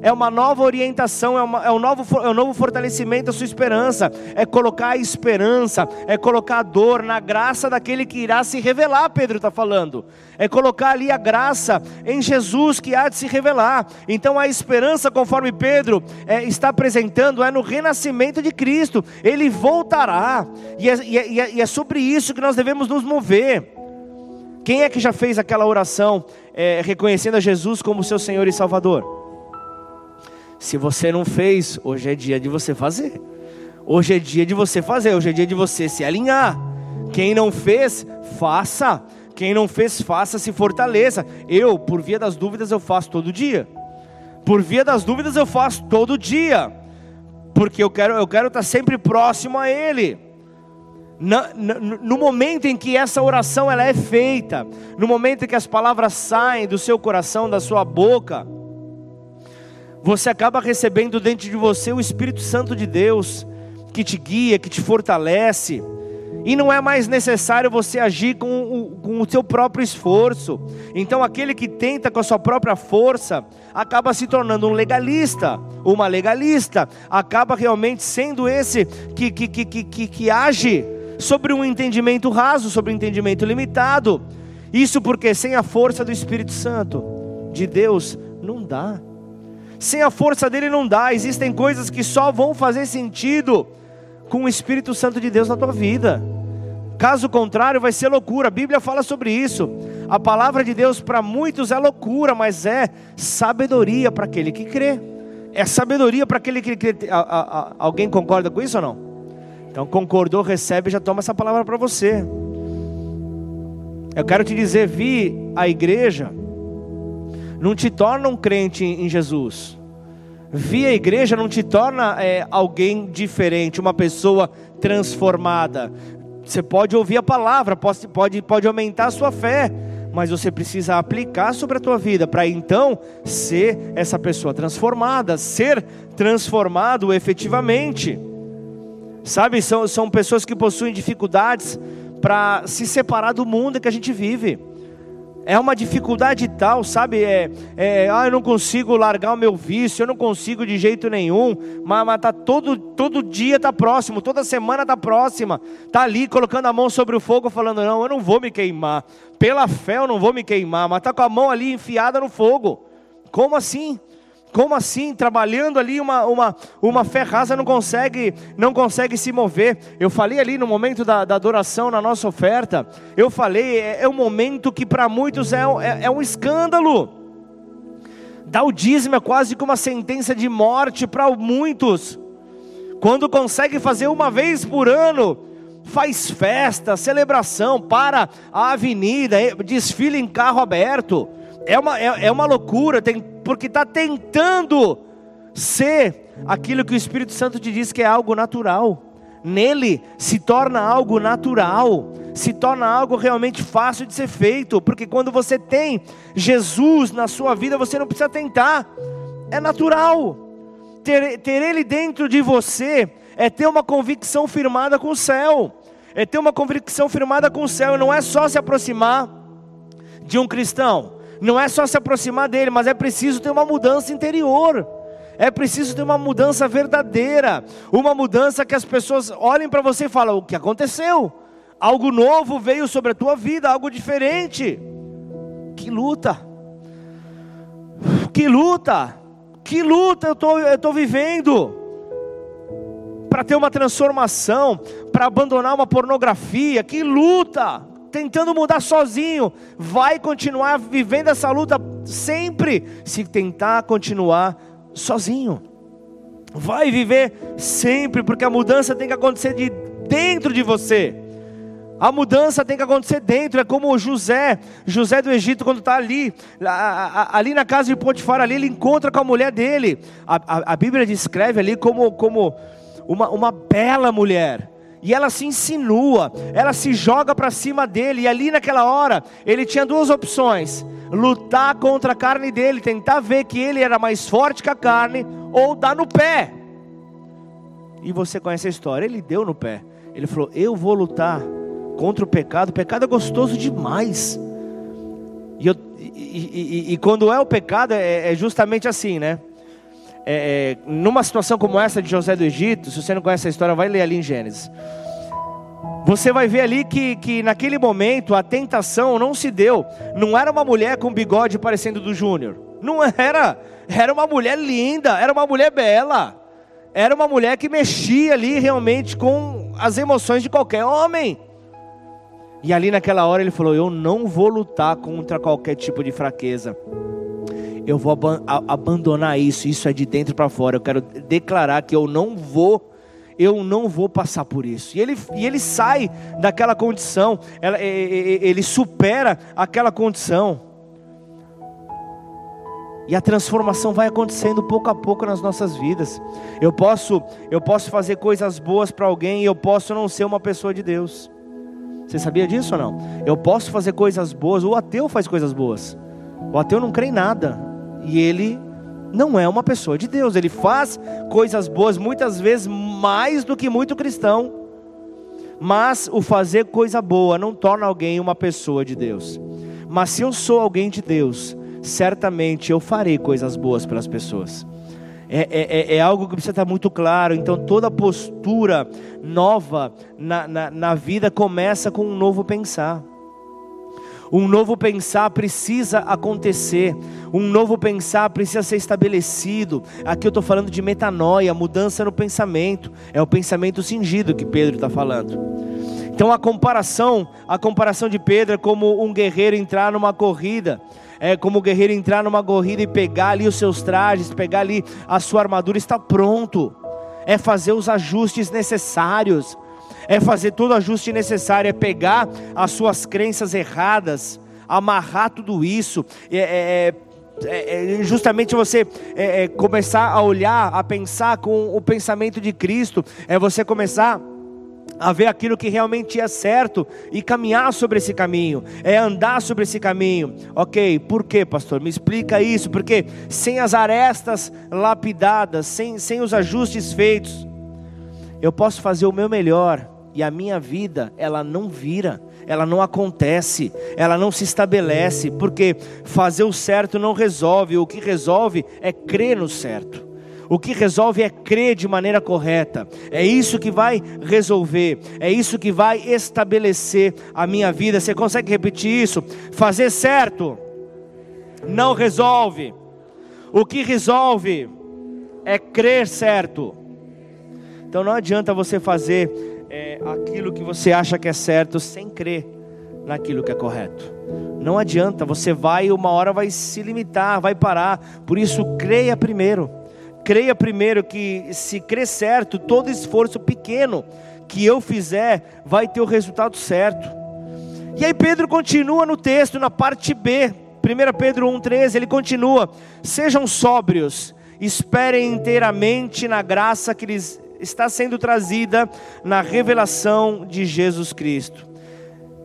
é uma nova orientação, é, uma, é, um novo, é um novo fortalecimento da sua esperança, é colocar a esperança, é colocar a dor na graça daquele que irá se revelar, Pedro está falando, é colocar ali a graça em Jesus que há de se revelar. Então a esperança, conforme Pedro é, está apresentando, é no renascimento de Cristo, ele voltará, e é, e, é, e é, sobre isso que nós devemos nos mover. Quem é que já fez aquela oração é, reconhecendo a Jesus como seu Senhor e Salvador? Se você não fez, hoje é dia de você fazer. Hoje é dia de você fazer, hoje é dia de você se alinhar. Quem não fez, faça. Quem não fez, faça, se fortaleça. Eu, por via das dúvidas, eu faço todo dia. Por via das dúvidas, eu faço todo dia. Porque eu quero, eu quero estar sempre próximo a Ele. No, momento em que essa oração ela é feita, no momento em que as palavras saem do seu coração, da sua boca, você acaba recebendo dentro de você o Espírito Santo de Deus, que te guia, que te fortalece, e não é mais necessário você agir com o, com o seu próprio esforço. Então, aquele que tenta com a sua própria força, acaba se tornando um legalista, uma legalista, acaba realmente sendo esse que, que, que, que, que age sobre um entendimento raso, sobre um entendimento limitado. Isso porque sem a força do Espírito Santo de Deus, não dá. Sem a força dele não dá. Existem coisas que só vão fazer sentido com o Espírito Santo de Deus na tua vida. Caso contrário, vai ser loucura. A Bíblia fala sobre isso. A palavra de Deus para muitos é loucura, mas é sabedoria para aquele que crê. É sabedoria para aquele que crê. Alguém concorda com isso ou não? Então, concordou, recebe, já toma essa palavra para você. Eu quero te dizer, vi a igreja não te torna um crente em Jesus. Vir a igreja não te torna é, alguém diferente, uma pessoa transformada. Você pode ouvir a palavra, pode, pode, pode aumentar a sua fé, mas você precisa aplicar sobre a tua vida para então ser essa pessoa transformada, ser transformado efetivamente. Sabe, são, são pessoas que possuem dificuldades para se separar do mundo que a gente vive. É uma dificuldade tal, sabe? É, é, ah, eu não consigo largar o meu vício, eu não consigo de jeito nenhum. Mas, mas tá todo, todo dia tá próximo, toda semana tá próxima. Tá ali colocando a mão sobre o fogo, falando: não, eu não vou me queimar. Pela fé eu não vou me queimar, mas tá com a mão ali enfiada no fogo. Como assim? Como assim? Trabalhando ali uma, uma, uma fé rasa não consegue, não consegue se mover. Eu falei ali no momento da, da adoração, na nossa oferta, eu falei, é, é um momento que para muitos é, é, é um escândalo. Dar o dízimo é quase como uma sentença de morte para muitos. Quando consegue fazer uma vez por ano, faz festa, celebração, para a avenida, desfile em carro aberto. É uma, é, é uma loucura, tem porque está tentando ser aquilo que o Espírito Santo te diz que é algo natural. Nele se torna algo natural, se torna algo realmente fácil de ser feito, porque quando você tem Jesus na sua vida, você não precisa tentar, é natural. Ter, ter Ele dentro de você é ter uma convicção firmada com o céu, é ter uma convicção firmada com o céu, não é só se aproximar de um cristão, não é só se aproximar dele, mas é preciso ter uma mudança interior. É preciso ter uma mudança verdadeira, uma mudança que as pessoas olhem para você e falem: o que aconteceu? Algo novo veio sobre a tua vida, algo diferente. Que luta! Que luta! Que luta eu tô, estou vivendo para ter uma transformação, para abandonar uma pornografia. Que luta! Tentando mudar sozinho, vai continuar vivendo essa luta sempre se tentar continuar sozinho. Vai viver sempre, porque a mudança tem que acontecer de dentro de você. A mudança tem que acontecer dentro, é como José, José do Egito, quando está ali, ali na casa de Potifar, ali ele encontra com a mulher dele. A, a, a Bíblia descreve ali como, como uma, uma bela mulher. E ela se insinua, ela se joga para cima dele, e ali naquela hora, ele tinha duas opções: lutar contra a carne dele, tentar ver que ele era mais forte que a carne, ou dar no pé. E você conhece a história, ele deu no pé. Ele falou: Eu vou lutar contra o pecado, o pecado é gostoso demais. E, eu, e, e, e quando é o pecado, é, é justamente assim, né? É, é, numa situação como essa de José do Egito, se você não conhece a história, vai ler ali em Gênesis. Você vai ver ali que, que naquele momento a tentação não se deu. Não era uma mulher com bigode parecendo do Júnior. Não era. Era uma mulher linda, era uma mulher bela. Era uma mulher que mexia ali realmente com as emoções de qualquer homem. E ali naquela hora ele falou: Eu não vou lutar contra qualquer tipo de fraqueza. Eu vou ab abandonar isso. Isso é de dentro para fora. Eu quero declarar que eu não vou. Eu não vou passar por isso. E ele, e ele sai daquela condição. Ela, ele supera aquela condição. E a transformação vai acontecendo pouco a pouco nas nossas vidas. Eu posso, eu posso fazer coisas boas para alguém e eu posso não ser uma pessoa de Deus. Você sabia disso ou não? Eu posso fazer coisas boas, o ateu faz coisas boas. O ateu não crê em nada. E ele não é uma pessoa de Deus. Ele faz coisas boas, muitas vezes mais do que muito cristão. Mas o fazer coisa boa não torna alguém uma pessoa de Deus. Mas se eu sou alguém de Deus, certamente eu farei coisas boas pelas pessoas. É, é, é, é, algo que precisa estar muito claro. Então, toda postura nova na, na, na vida começa com um novo pensar. Um novo pensar precisa acontecer, um novo pensar precisa ser estabelecido. Aqui eu estou falando de metanoia, mudança no pensamento, é o pensamento cingido que Pedro está falando. Então a comparação, a comparação de Pedro é como um guerreiro entrar numa corrida é como o guerreiro entrar numa corrida e pegar ali os seus trajes, pegar ali a sua armadura, está pronto. É fazer os ajustes necessários. É fazer todo o ajuste necessário, é pegar as suas crenças erradas, amarrar tudo isso, é, é, é, é justamente você é, é, começar a olhar, a pensar com o pensamento de Cristo, é você começar a ver aquilo que realmente é certo e caminhar sobre esse caminho, é andar sobre esse caminho. Ok, por quê, pastor? Me explica isso, porque sem as arestas lapidadas, sem, sem os ajustes feitos, eu posso fazer o meu melhor e a minha vida, ela não vira, ela não acontece, ela não se estabelece, porque fazer o certo não resolve, o que resolve é crer no certo. O que resolve é crer de maneira correta. É isso que vai resolver. É isso que vai estabelecer a minha vida. Você consegue repetir isso? Fazer certo não resolve. O que resolve é crer certo. Então não adianta você fazer aquilo que você acha que é certo sem crer naquilo que é correto. Não adianta, você vai, uma hora vai se limitar, vai parar. Por isso, creia primeiro creia primeiro que se crer certo, todo esforço pequeno que eu fizer vai ter o resultado certo. E aí Pedro continua no texto, na parte B, 1 Pedro 1,13, ele continua: sejam sóbrios, esperem inteiramente na graça que lhes está sendo trazida na revelação de Jesus Cristo.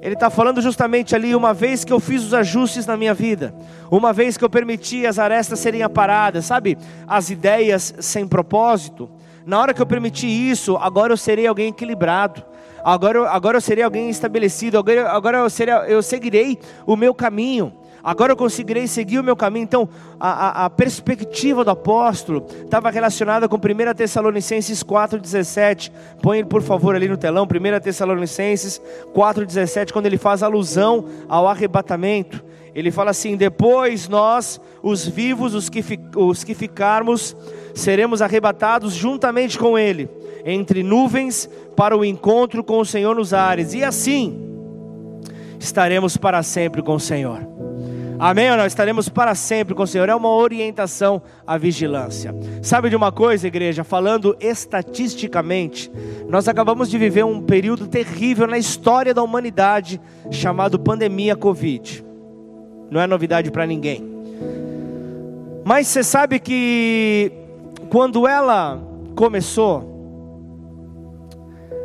Ele está falando justamente ali, uma vez que eu fiz os ajustes na minha vida, uma vez que eu permiti as arestas serem aparadas, sabe? As ideias sem propósito. Na hora que eu permiti isso, agora eu serei alguém equilibrado. Agora, agora eu serei alguém estabelecido. Agora, agora eu, serei, eu seguirei o meu caminho. Agora eu conseguirei seguir o meu caminho. Então, a, a, a perspectiva do apóstolo estava relacionada com 1 Tessalonicenses 4,17. Põe ele, por favor, ali no telão. 1 Tessalonicenses 4,17, quando ele faz alusão ao arrebatamento. Ele fala assim: Depois nós, os vivos, os que, os que ficarmos, seremos arrebatados juntamente com Ele, entre nuvens, para o encontro com o Senhor nos ares. E assim estaremos para sempre com o Senhor. Amém ou não? Estaremos para sempre com o Senhor. É uma orientação à vigilância. Sabe de uma coisa, igreja? Falando estatisticamente, nós acabamos de viver um período terrível na história da humanidade chamado pandemia Covid. Não é novidade para ninguém. Mas você sabe que quando ela começou,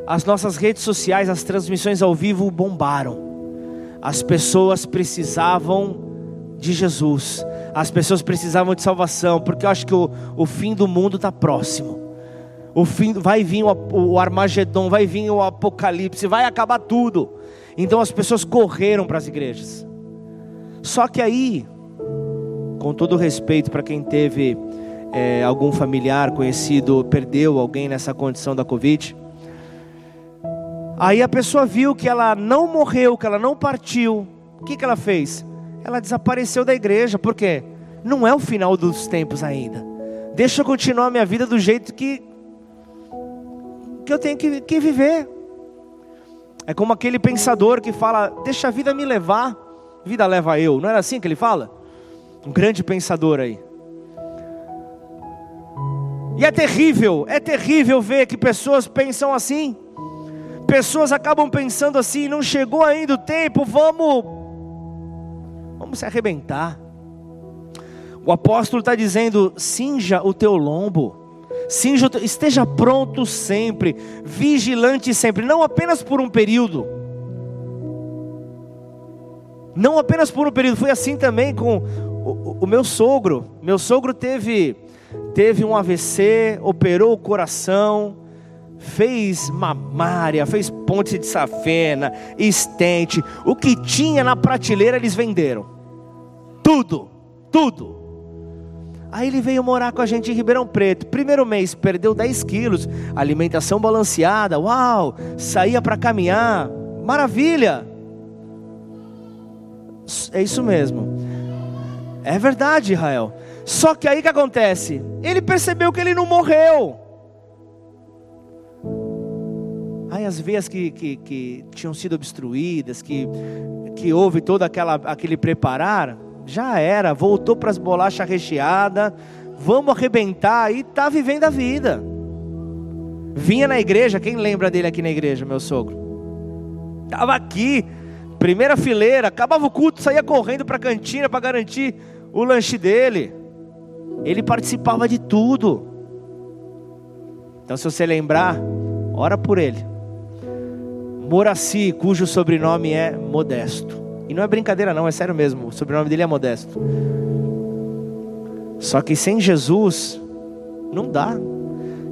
as nossas redes sociais, as transmissões ao vivo bombaram. As pessoas precisavam de Jesus. As pessoas precisavam de salvação, porque eu acho que o, o fim do mundo está próximo. O fim vai vir o, o Armagedon, vai vir o Apocalipse, vai acabar tudo. Então as pessoas correram para as igrejas. Só que aí, com todo respeito para quem teve é, algum familiar conhecido, perdeu alguém nessa condição da Covid, aí a pessoa viu que ela não morreu, que ela não partiu. O que, que ela fez? Ela desapareceu da igreja, porque não é o final dos tempos ainda. Deixa eu continuar a minha vida do jeito que, que eu tenho que, que viver. É como aquele pensador que fala: Deixa a vida me levar, vida leva eu. Não era assim que ele fala? Um grande pensador aí. E é terrível, é terrível ver que pessoas pensam assim. Pessoas acabam pensando assim: não chegou ainda o tempo, vamos Vamos se arrebentar. O apóstolo está dizendo: cinja o teu lombo, cinja teu, esteja pronto sempre, vigilante sempre, não apenas por um período. Não apenas por um período, foi assim também com o, o meu sogro. Meu sogro teve, teve um AVC, operou o coração, fez mamária, fez ponte de safena, estente, o que tinha na prateleira eles venderam. Tudo, tudo. Aí ele veio morar com a gente em Ribeirão Preto. Primeiro mês, perdeu 10 quilos, alimentação balanceada, uau, saía para caminhar, maravilha. É isso mesmo. É verdade, Israel. Só que aí que acontece? Ele percebeu que ele não morreu. Aí as veias que, que, que tinham sido obstruídas, que, que houve todo aquela, aquele preparar, já era, voltou para as bolachas recheadas, vamos arrebentar e está vivendo a vida. Vinha na igreja, quem lembra dele aqui na igreja, meu sogro? Estava aqui, primeira fileira, acabava o culto, saía correndo para a cantina para garantir o lanche dele. Ele participava de tudo. Então, se você lembrar, ora por ele. Moraci, cujo sobrenome é Modesto. E não é brincadeira, não, é sério mesmo. O sobrenome dele é Modesto. Só que sem Jesus, não dá.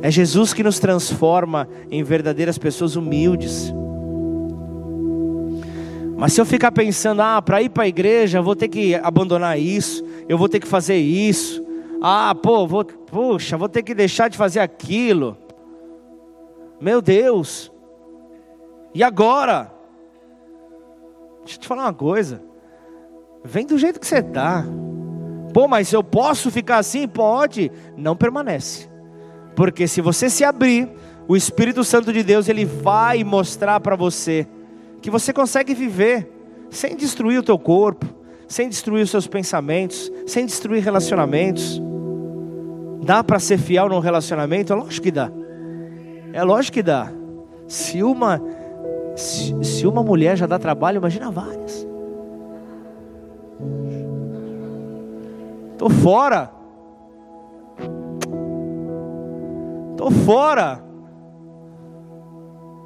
É Jesus que nos transforma em verdadeiras pessoas humildes. Mas se eu ficar pensando, ah, para ir para a igreja, eu vou ter que abandonar isso, eu vou ter que fazer isso. Ah, pô, vou, puxa, vou ter que deixar de fazer aquilo. Meu Deus, e agora? Deixa eu te falar uma coisa. Vem do jeito que você está. Pô, mas eu posso ficar assim? Pode. Não permanece. Porque se você se abrir, o Espírito Santo de Deus, ele vai mostrar para você que você consegue viver sem destruir o teu corpo, sem destruir os seus pensamentos, sem destruir relacionamentos. Dá para ser fiel num relacionamento? É lógico que dá. É lógico que dá. Se uma se, se uma mulher já dá trabalho, imagina várias. Tô fora. Tô fora.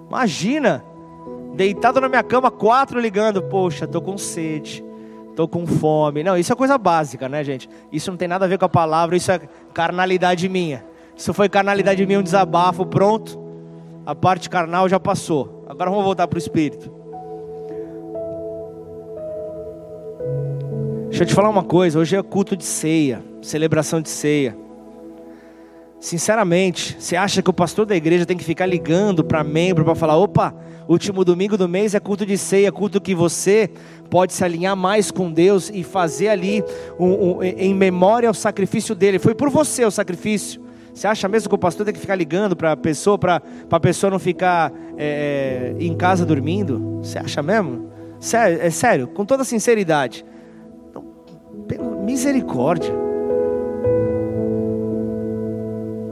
Imagina, deitado na minha cama, quatro ligando. Poxa, tô com sede, tô com fome. Não, isso é coisa básica, né, gente? Isso não tem nada a ver com a palavra, isso é carnalidade minha. Isso foi carnalidade minha, um desabafo, pronto. A parte carnal já passou. Agora vamos voltar para o espírito. Deixa eu te falar uma coisa, hoje é culto de ceia, celebração de ceia. Sinceramente, você acha que o pastor da igreja tem que ficar ligando para membro para falar: opa, último domingo do mês é culto de ceia, culto que você pode se alinhar mais com Deus e fazer ali um, um, em memória ao sacrifício dele. Foi por você o sacrifício. Você acha mesmo que o pastor tem que ficar ligando para a pessoa, para a pessoa não ficar é, em casa dormindo? Você acha mesmo? Sério, é sério, com toda sinceridade. Misericórdia.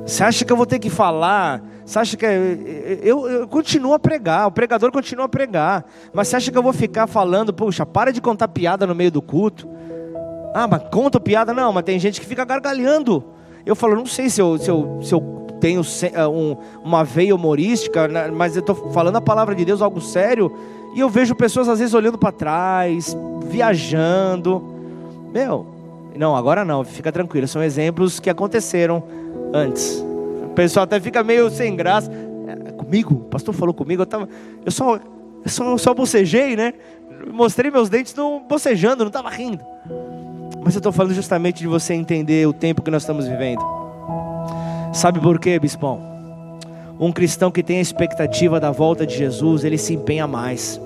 Você acha que eu vou ter que falar? Você acha que eu, eu, eu, continuo a pregar, o pregador continua a pregar, mas você acha que eu vou ficar falando, puxa, para de contar piada no meio do culto? Ah, mas conta piada? Não, mas tem gente que fica gargalhando. Eu falo, não sei se eu, se eu, se eu tenho eh, um, uma veia humorística, né, mas eu estou falando a palavra de Deus, algo sério, e eu vejo pessoas às vezes olhando para trás, viajando. Meu, não, agora não, fica tranquilo, são exemplos que aconteceram antes. O pessoal até fica meio sem graça. É, comigo, o pastor falou comigo, eu, tava, eu só, eu só, só bocejei, né? Mostrei meus dentes não bocejando, não estava rindo. Mas eu estou falando justamente de você entender o tempo que nós estamos vivendo. Sabe por quê, bispão? Um cristão que tem a expectativa da volta de Jesus, ele se empenha mais.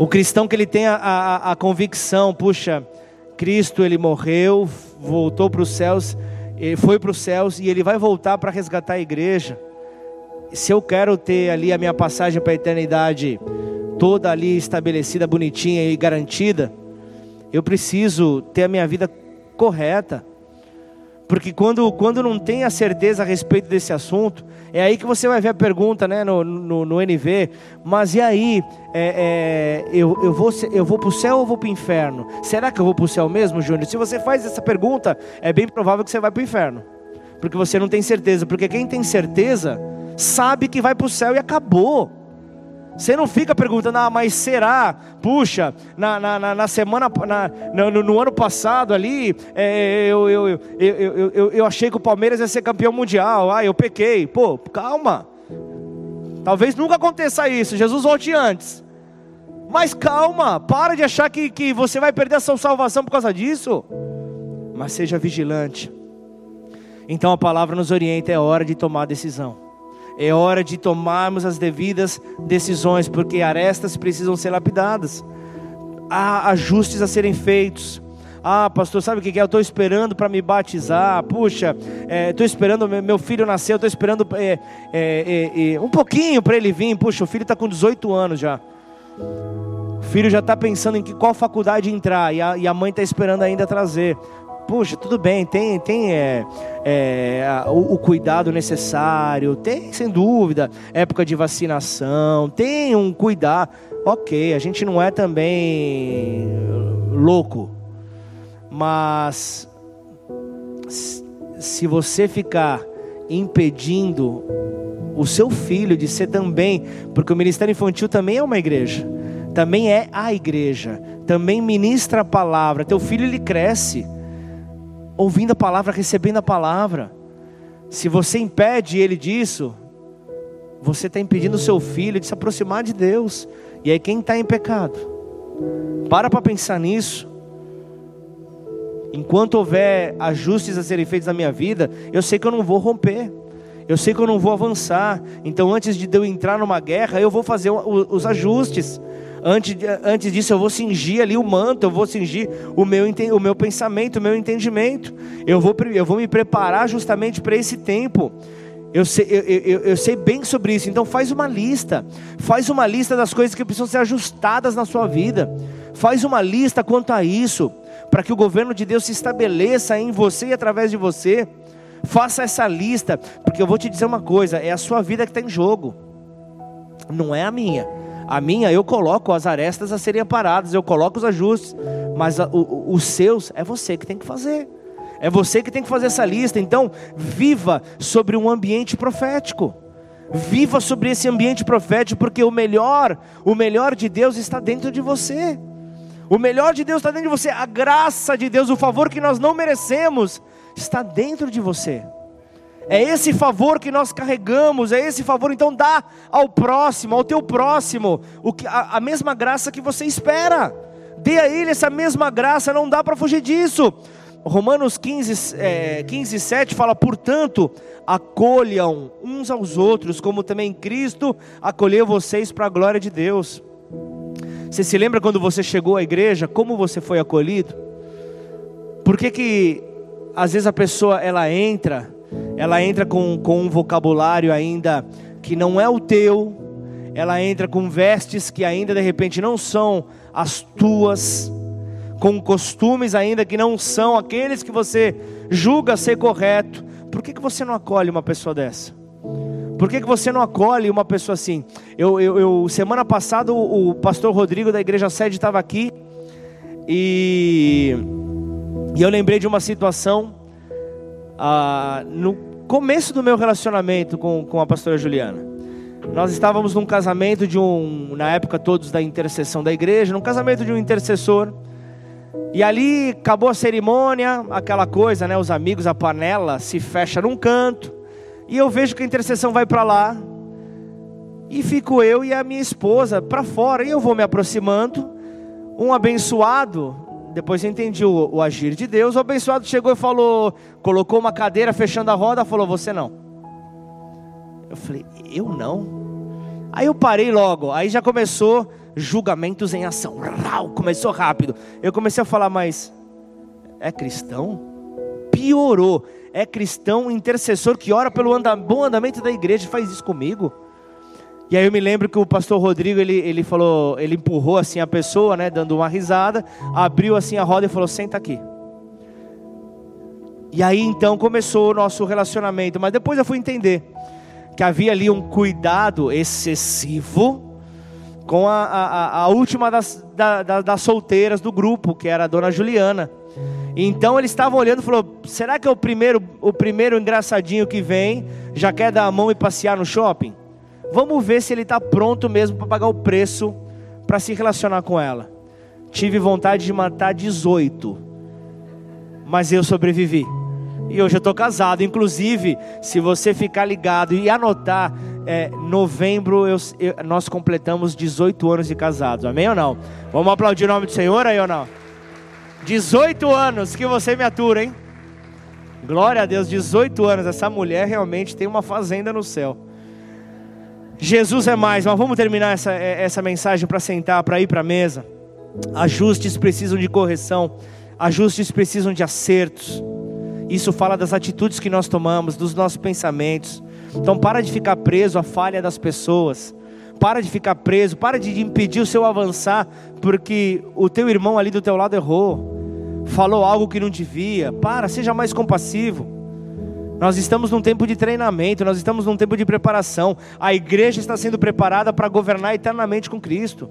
O cristão que ele tem a, a, a convicção, puxa, Cristo ele morreu, voltou para os céus, ele foi para os céus e ele vai voltar para resgatar a igreja. Se eu quero ter ali a minha passagem para a eternidade toda ali estabelecida, bonitinha e garantida, eu preciso ter a minha vida correta. Porque quando, quando não tem a certeza a respeito desse assunto, é aí que você vai ver a pergunta né, no, no, no NV, mas e aí, é, é, eu, eu vou, eu vou para o céu ou vou para o inferno? Será que eu vou para o céu mesmo, Júnior? Se você faz essa pergunta, é bem provável que você vai para o inferno. Porque você não tem certeza. Porque quem tem certeza, sabe que vai para o céu e acabou. Você não fica perguntando, ah, mas será? Puxa, na, na, na semana, na, no, no, ano passado ali, é, eu, eu, eu, eu, eu, eu achei que o Palmeiras ia ser campeão mundial. Ah, eu pequei. Pô, calma. Talvez nunca aconteça isso. Jesus volte antes. Mas calma, para de achar que, que você vai perder a sua salvação por causa disso. Mas seja vigilante. Então a palavra nos orienta, é hora de tomar decisão. É hora de tomarmos as devidas decisões, porque arestas precisam ser lapidadas. Há ajustes a serem feitos. Ah, pastor, sabe o que é? Eu estou esperando para me batizar. Puxa, estou é, esperando, meu filho nasceu, estou esperando é, é, é, um pouquinho para ele vir. Puxa, o filho está com 18 anos já. O filho já está pensando em que, qual faculdade entrar e a, e a mãe está esperando ainda trazer puxa, tudo bem, tem, tem é, é, o, o, cuidado necessário, tem sem dúvida, época de vacinação, tem um cuidado. Ok, a gente não é também louco, mas se você ficar impedindo o seu filho de ser também, porque o ministério infantil também é uma igreja, também é a igreja, também ministra a palavra. Teu filho ele cresce ouvindo a palavra, recebendo a palavra. Se você impede ele disso, você está impedindo o seu filho de se aproximar de Deus. E aí quem está em pecado? Para para pensar nisso. Enquanto houver ajustes a serem feitos na minha vida, eu sei que eu não vou romper. Eu sei que eu não vou avançar. Então, antes de eu entrar numa guerra, eu vou fazer os ajustes. Antes, antes disso, eu vou cingir ali o manto, eu vou cingir o meu, o meu pensamento, o meu entendimento. Eu vou, eu vou me preparar justamente para esse tempo. Eu sei, eu, eu, eu sei bem sobre isso. Então, faz uma lista. Faz uma lista das coisas que precisam ser ajustadas na sua vida. Faz uma lista quanto a isso, para que o governo de Deus se estabeleça em você e através de você. Faça essa lista, porque eu vou te dizer uma coisa: é a sua vida que está em jogo, não é a minha. A minha, eu coloco as arestas a serem aparadas, eu coloco os ajustes, mas a, o, os seus é você que tem que fazer. É você que tem que fazer essa lista. Então, viva sobre um ambiente profético. Viva sobre esse ambiente profético, porque o melhor, o melhor de Deus está dentro de você. O melhor de Deus está dentro de você. A graça de Deus, o favor que nós não merecemos, está dentro de você. É esse favor que nós carregamos, é esse favor, então dá ao próximo, ao teu próximo, o que, a, a mesma graça que você espera. dê a ele essa mesma graça, não dá para fugir disso. Romanos 15, é, 15, 7 fala: portanto, acolham uns aos outros, como também Cristo acolheu vocês para a glória de Deus. Você se lembra quando você chegou à igreja, como você foi acolhido? Por que, que às vezes a pessoa ela entra, ela entra com, com um vocabulário ainda que não é o teu, ela entra com vestes que ainda de repente não são as tuas, com costumes ainda que não são aqueles que você julga ser correto. Por que, que você não acolhe uma pessoa dessa? Por que, que você não acolhe uma pessoa assim? Eu, eu, eu semana passada o, pastor Rodrigo da igreja sede estava aqui e, e, eu lembrei de uma situação ah, no começo do meu relacionamento com, com a pastora Juliana. Nós estávamos num casamento de um, na época todos da intercessão da igreja, num casamento de um intercessor. E ali acabou a cerimônia, aquela coisa, né? Os amigos, a panela se fecha num canto. E eu vejo que a intercessão vai para lá. E fico eu e a minha esposa para fora. E eu vou me aproximando. Um abençoado, depois eu entendi o, o agir de Deus. O abençoado chegou e falou, colocou uma cadeira fechando a roda, falou: Você não. Eu falei: Eu não. Aí eu parei logo. Aí já começou julgamentos em ação. Começou rápido. Eu comecei a falar, mas é cristão? Piorou. É cristão intercessor que ora pelo bom andamento da igreja, faz isso comigo. E aí eu me lembro que o pastor Rodrigo, ele, ele falou, ele empurrou assim a pessoa, né, dando uma risada, abriu assim a roda e falou: "Senta aqui". E aí então começou o nosso relacionamento, mas depois eu fui entender que havia ali um cuidado excessivo com a, a, a última das, da, da, das solteiras do grupo, que era a dona Juliana. Então eles estavam olhando e falou: será que é o primeiro, o primeiro engraçadinho que vem já quer dar a mão e passear no shopping? Vamos ver se ele está pronto mesmo para pagar o preço para se relacionar com ela. Tive vontade de matar 18, mas eu sobrevivi. E hoje eu estou casado. Inclusive, se você ficar ligado e anotar, é, novembro eu, eu, nós completamos 18 anos de casados. Amém ou não? Vamos aplaudir o nome do Senhor aí ou não? 18 anos que você me atura, hein? Glória a Deus, 18 anos. Essa mulher realmente tem uma fazenda no céu. Jesus é mais, mas vamos terminar essa, é, essa mensagem para sentar, para ir para a mesa. Ajustes precisam de correção, ajustes precisam de acertos. Isso fala das atitudes que nós tomamos, dos nossos pensamentos. Então para de ficar preso à falha das pessoas. Para de ficar preso, para de impedir o seu avançar, porque o teu irmão ali do teu lado errou, falou algo que não devia. Para, seja mais compassivo. Nós estamos num tempo de treinamento, nós estamos num tempo de preparação. A igreja está sendo preparada para governar eternamente com Cristo.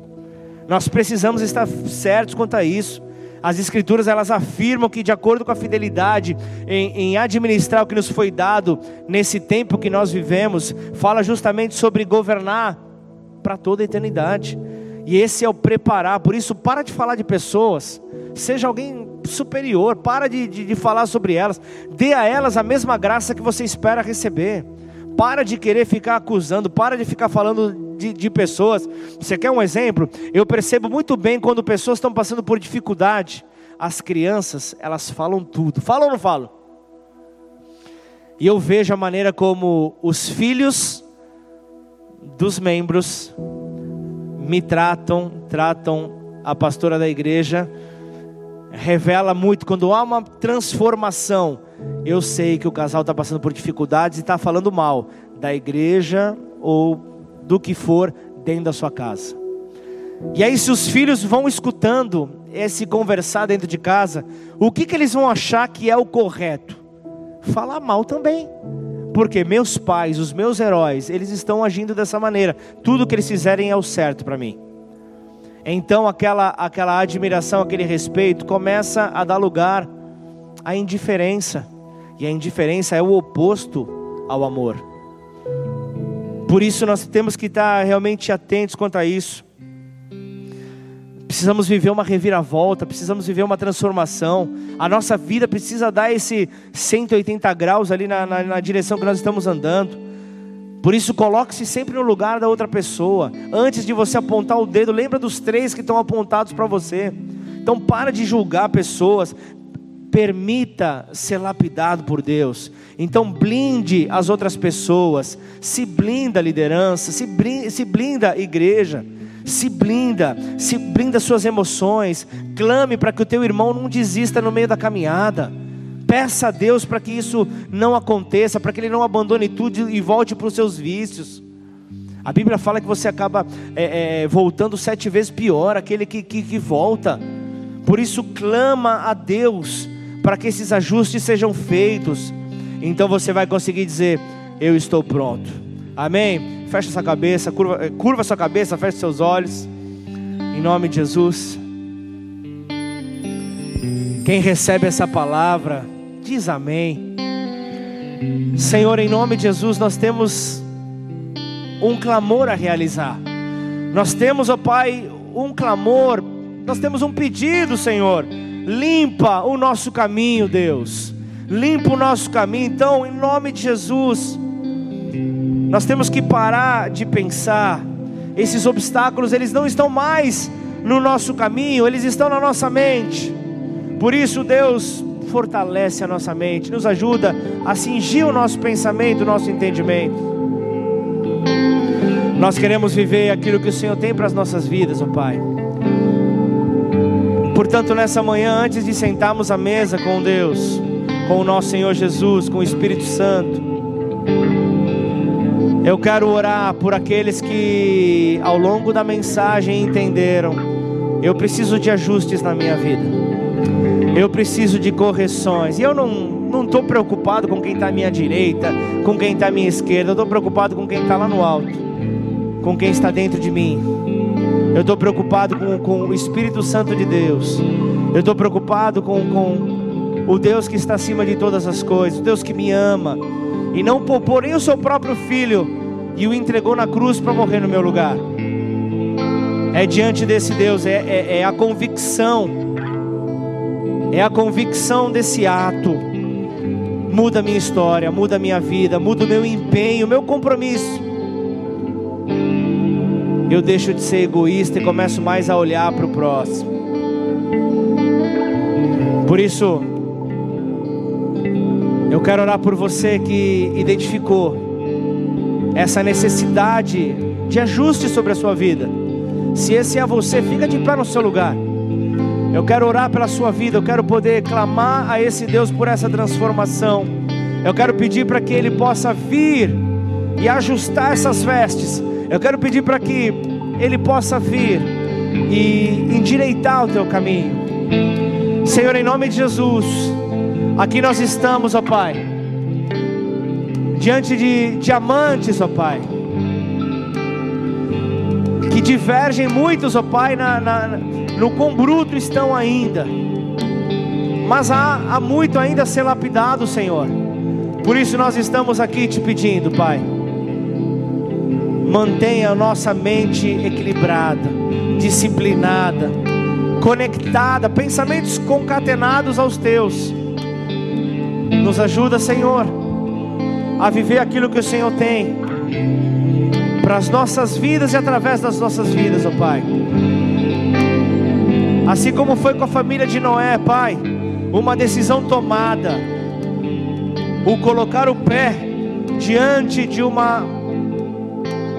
Nós precisamos estar certos quanto a isso. As escrituras elas afirmam que de acordo com a fidelidade em, em, administrar o que nos foi dado nesse tempo que nós vivemos, fala justamente sobre governar para toda a eternidade. E esse é o preparar. Por isso, para de falar de pessoas. Seja alguém superior. Para de, de, de falar sobre elas. Dê a elas a mesma graça que você espera receber. Para de querer ficar acusando. Para de ficar falando de, de pessoas. Você quer um exemplo? Eu percebo muito bem quando pessoas estão passando por dificuldade. As crianças, elas falam tudo. Falam ou não falam? E eu vejo a maneira como os filhos dos membros me tratam, tratam a pastora da igreja. Revela muito quando há uma transformação. Eu sei que o casal está passando por dificuldades e está falando mal da igreja ou do que for dentro da sua casa. E aí, se os filhos vão escutando esse conversar dentro de casa, o que, que eles vão achar que é o correto? Falar mal também. Porque meus pais, os meus heróis, eles estão agindo dessa maneira. Tudo que eles fizerem é o certo para mim. Então aquela, aquela admiração, aquele respeito começa a dar lugar à indiferença. E a indiferença é o oposto ao amor. Por isso nós temos que estar realmente atentos quanto a isso. Precisamos viver uma reviravolta, precisamos viver uma transformação. A nossa vida precisa dar esse 180 graus ali na, na, na direção que nós estamos andando. Por isso, coloque-se sempre no lugar da outra pessoa. Antes de você apontar o dedo, lembra dos três que estão apontados para você. Então para de julgar pessoas, permita ser lapidado por Deus. Então blinde as outras pessoas, se blinda a liderança, se blinda, se blinda a igreja, se blinda, se blinda suas emoções, clame para que o teu irmão não desista no meio da caminhada. Peça a Deus para que isso não aconteça, para que ele não abandone tudo e volte para os seus vícios. A Bíblia fala que você acaba é, é, voltando sete vezes pior, aquele que, que, que volta. Por isso, clama a Deus para que esses ajustes sejam feitos. Então você vai conseguir dizer: Eu estou pronto. Amém? Fecha sua cabeça, curva, eh, curva sua cabeça, fecha seus olhos. Em nome de Jesus. Quem recebe essa palavra, diz amém. Senhor, em nome de Jesus, nós temos um clamor a realizar. Nós temos, ó Pai, um clamor, nós temos um pedido, Senhor. Limpa o nosso caminho, Deus. Limpa o nosso caminho. Então, em nome de Jesus, nós temos que parar de pensar. Esses obstáculos, eles não estão mais no nosso caminho, eles estão na nossa mente. Por isso, Deus, fortalece a nossa mente, nos ajuda a cingir o nosso pensamento, o nosso entendimento. Nós queremos viver aquilo que o Senhor tem para as nossas vidas, ó oh Pai. Portanto, nessa manhã, antes de sentarmos à mesa com Deus, com o nosso Senhor Jesus, com o Espírito Santo, eu quero orar por aqueles que ao longo da mensagem entenderam: eu preciso de ajustes na minha vida. Eu preciso de correções. E eu não estou preocupado com quem está à minha direita, com quem está à minha esquerda. Eu estou preocupado com quem está lá no alto, com quem está dentro de mim. Eu estou preocupado com, com o Espírito Santo de Deus. Eu estou preocupado com, com o Deus que está acima de todas as coisas, o Deus que me ama e não poupou nem o seu próprio filho e o entregou na cruz para morrer no meu lugar. É diante desse Deus, é, é, é a convicção é a convicção desse ato. Muda a minha história, muda a minha vida, muda o meu empenho, o meu compromisso. Eu deixo de ser egoísta e começo mais a olhar para o próximo. Por isso, eu quero orar por você que identificou essa necessidade de ajuste sobre a sua vida. Se esse é você, fica de pé no seu lugar. Eu quero orar pela sua vida, eu quero poder clamar a esse Deus por essa transformação. Eu quero pedir para que Ele possa vir e ajustar essas vestes. Eu quero pedir para que Ele possa vir e endireitar o teu caminho. Senhor, em nome de Jesus, aqui nós estamos, ó Pai, diante de diamantes, ó Pai, que divergem muitos, ó Pai, na, na no quão bruto estão ainda. Mas há, há muito ainda a ser lapidado, Senhor. Por isso nós estamos aqui te pedindo, Pai. Mantenha a nossa mente equilibrada, disciplinada, conectada, pensamentos concatenados aos teus. Nos ajuda, Senhor, a viver aquilo que o Senhor tem para as nossas vidas e através das nossas vidas, ó Pai. Assim como foi com a família de Noé, Pai, uma decisão tomada, o colocar o pé diante de uma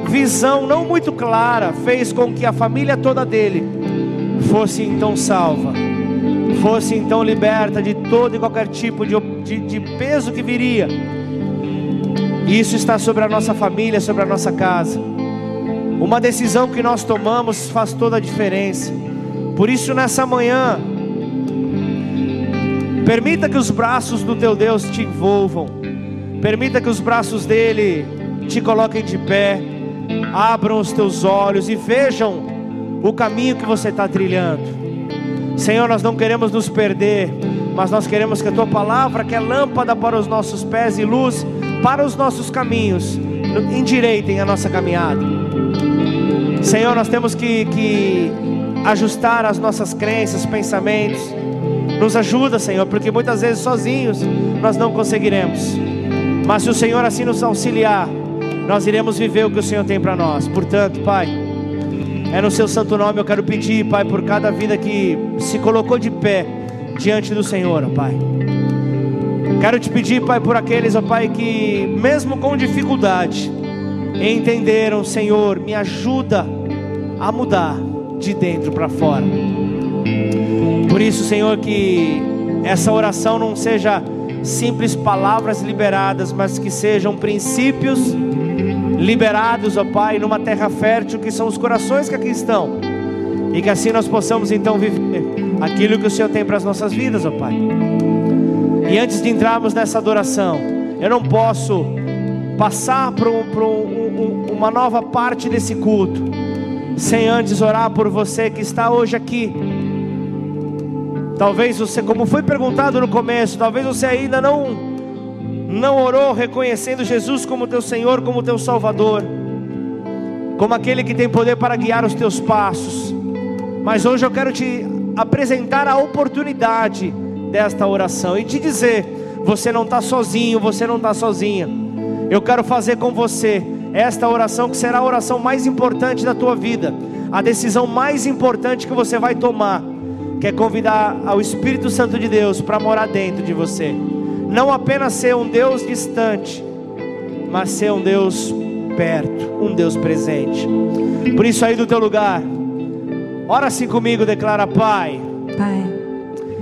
visão não muito clara, fez com que a família toda dele fosse então salva, fosse então liberta de todo e qualquer tipo de, de, de peso que viria. Isso está sobre a nossa família, sobre a nossa casa. Uma decisão que nós tomamos faz toda a diferença. Por isso, nessa manhã, permita que os braços do teu Deus te envolvam, permita que os braços dele te coloquem de pé, abram os teus olhos e vejam o caminho que você está trilhando. Senhor, nós não queremos nos perder, mas nós queremos que a tua palavra, que é lâmpada para os nossos pés e luz para os nossos caminhos, endireitem a nossa caminhada. Senhor, nós temos que, que ajustar as nossas crenças, pensamentos. Nos ajuda, Senhor, porque muitas vezes sozinhos nós não conseguiremos. Mas se o Senhor assim nos auxiliar, nós iremos viver o que o Senhor tem para nós. Portanto, Pai, É no seu santo nome eu quero pedir, Pai, por cada vida que se colocou de pé diante do Senhor, ó Pai. Quero te pedir, Pai, por aqueles, ó Pai, que mesmo com dificuldade entenderam, Senhor, me ajuda a mudar de dentro para fora. Por isso, Senhor, que essa oração não seja simples palavras liberadas, mas que sejam princípios liberados, ó Pai, numa terra fértil que são os corações que aqui estão. E que assim nós possamos então viver aquilo que o Senhor tem para as nossas vidas, ó Pai. E antes de entrarmos nessa adoração, eu não posso passar para um, um, um, uma nova parte desse culto sem antes orar por você que está hoje aqui. Talvez você, como foi perguntado no começo, talvez você ainda não não orou reconhecendo Jesus como teu Senhor, como teu Salvador, como aquele que tem poder para guiar os teus passos. Mas hoje eu quero te apresentar a oportunidade desta oração e te dizer: você não está sozinho, você não está sozinha. Eu quero fazer com você esta oração que será a oração mais importante da tua vida, a decisão mais importante que você vai tomar, que é convidar ao Espírito Santo de Deus para morar dentro de você não apenas ser um Deus distante, mas ser um Deus perto, um Deus presente. Por isso aí do teu lugar, ora assim comigo, declara Pai. Pai.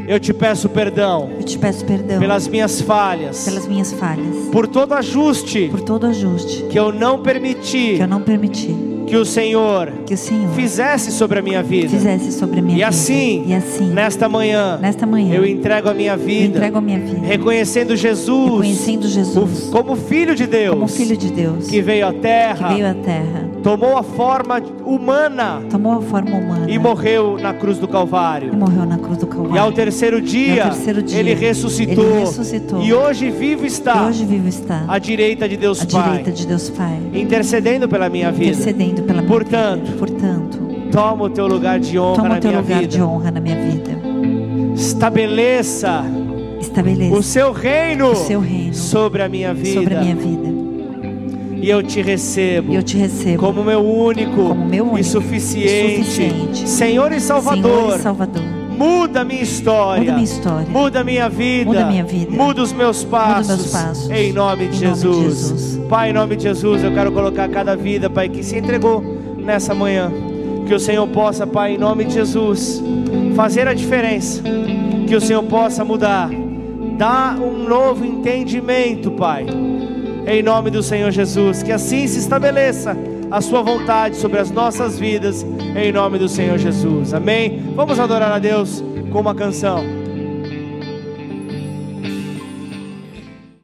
Eu te peço perdão. Eu te peço perdão. Pelas minhas falhas. Pelas minhas falhas. Por todo ajuste. Por todo ajuste. Que eu não permiti. Que eu não permiti que o Senhor, que o Senhor fizesse sobre a minha vida. Fizesse sobre a minha e vida. Assim, e assim, nesta manhã, nesta manhã, eu entrego a minha vida. entrego a minha vida. Reconhecendo Jesus, reconhecendo Jesus, como filho de Deus, como filho de Deus, que veio à terra, que veio à terra, tomou a forma humana, tomou a forma humana e morreu na cruz do Calvário. E morreu na cruz do Calvário. E ao terceiro dia, ao terceiro dia ele, ressuscitou, ele ressuscitou. E hoje vivo está. E hoje vivo está. À direita de Deus à Pai. direita de Deus Pai. Intercedendo pela minha vida. Intercedendo pela minha Portanto, vida. Portanto, toma o teu lugar de honra toma na o teu minha lugar vida. de honra na minha vida. Estabeleça Estabeleça o seu reino, o seu reino sobre a minha vida. Sobre a minha vida. E eu te recebo, eu te recebo como meu único, como meu único e, suficiente, suficiente Senhor e Salvador. Senhor e Salvador. Muda minha história. Muda minha história. Muda minha vida. Muda minha vida. Muda os meus passos. Muda meus passos. Em nome de em Jesus. Nome de Jesus. Pai, em nome de Jesus, eu quero colocar cada vida, Pai, que se entregou nessa manhã. Que o Senhor possa, Pai, em nome de Jesus, fazer a diferença. Que o Senhor possa mudar. Dar um novo entendimento, Pai. Em nome do Senhor Jesus. Que assim se estabeleça a Sua vontade sobre as nossas vidas. Em nome do Senhor Jesus. Amém. Vamos adorar a Deus com uma canção.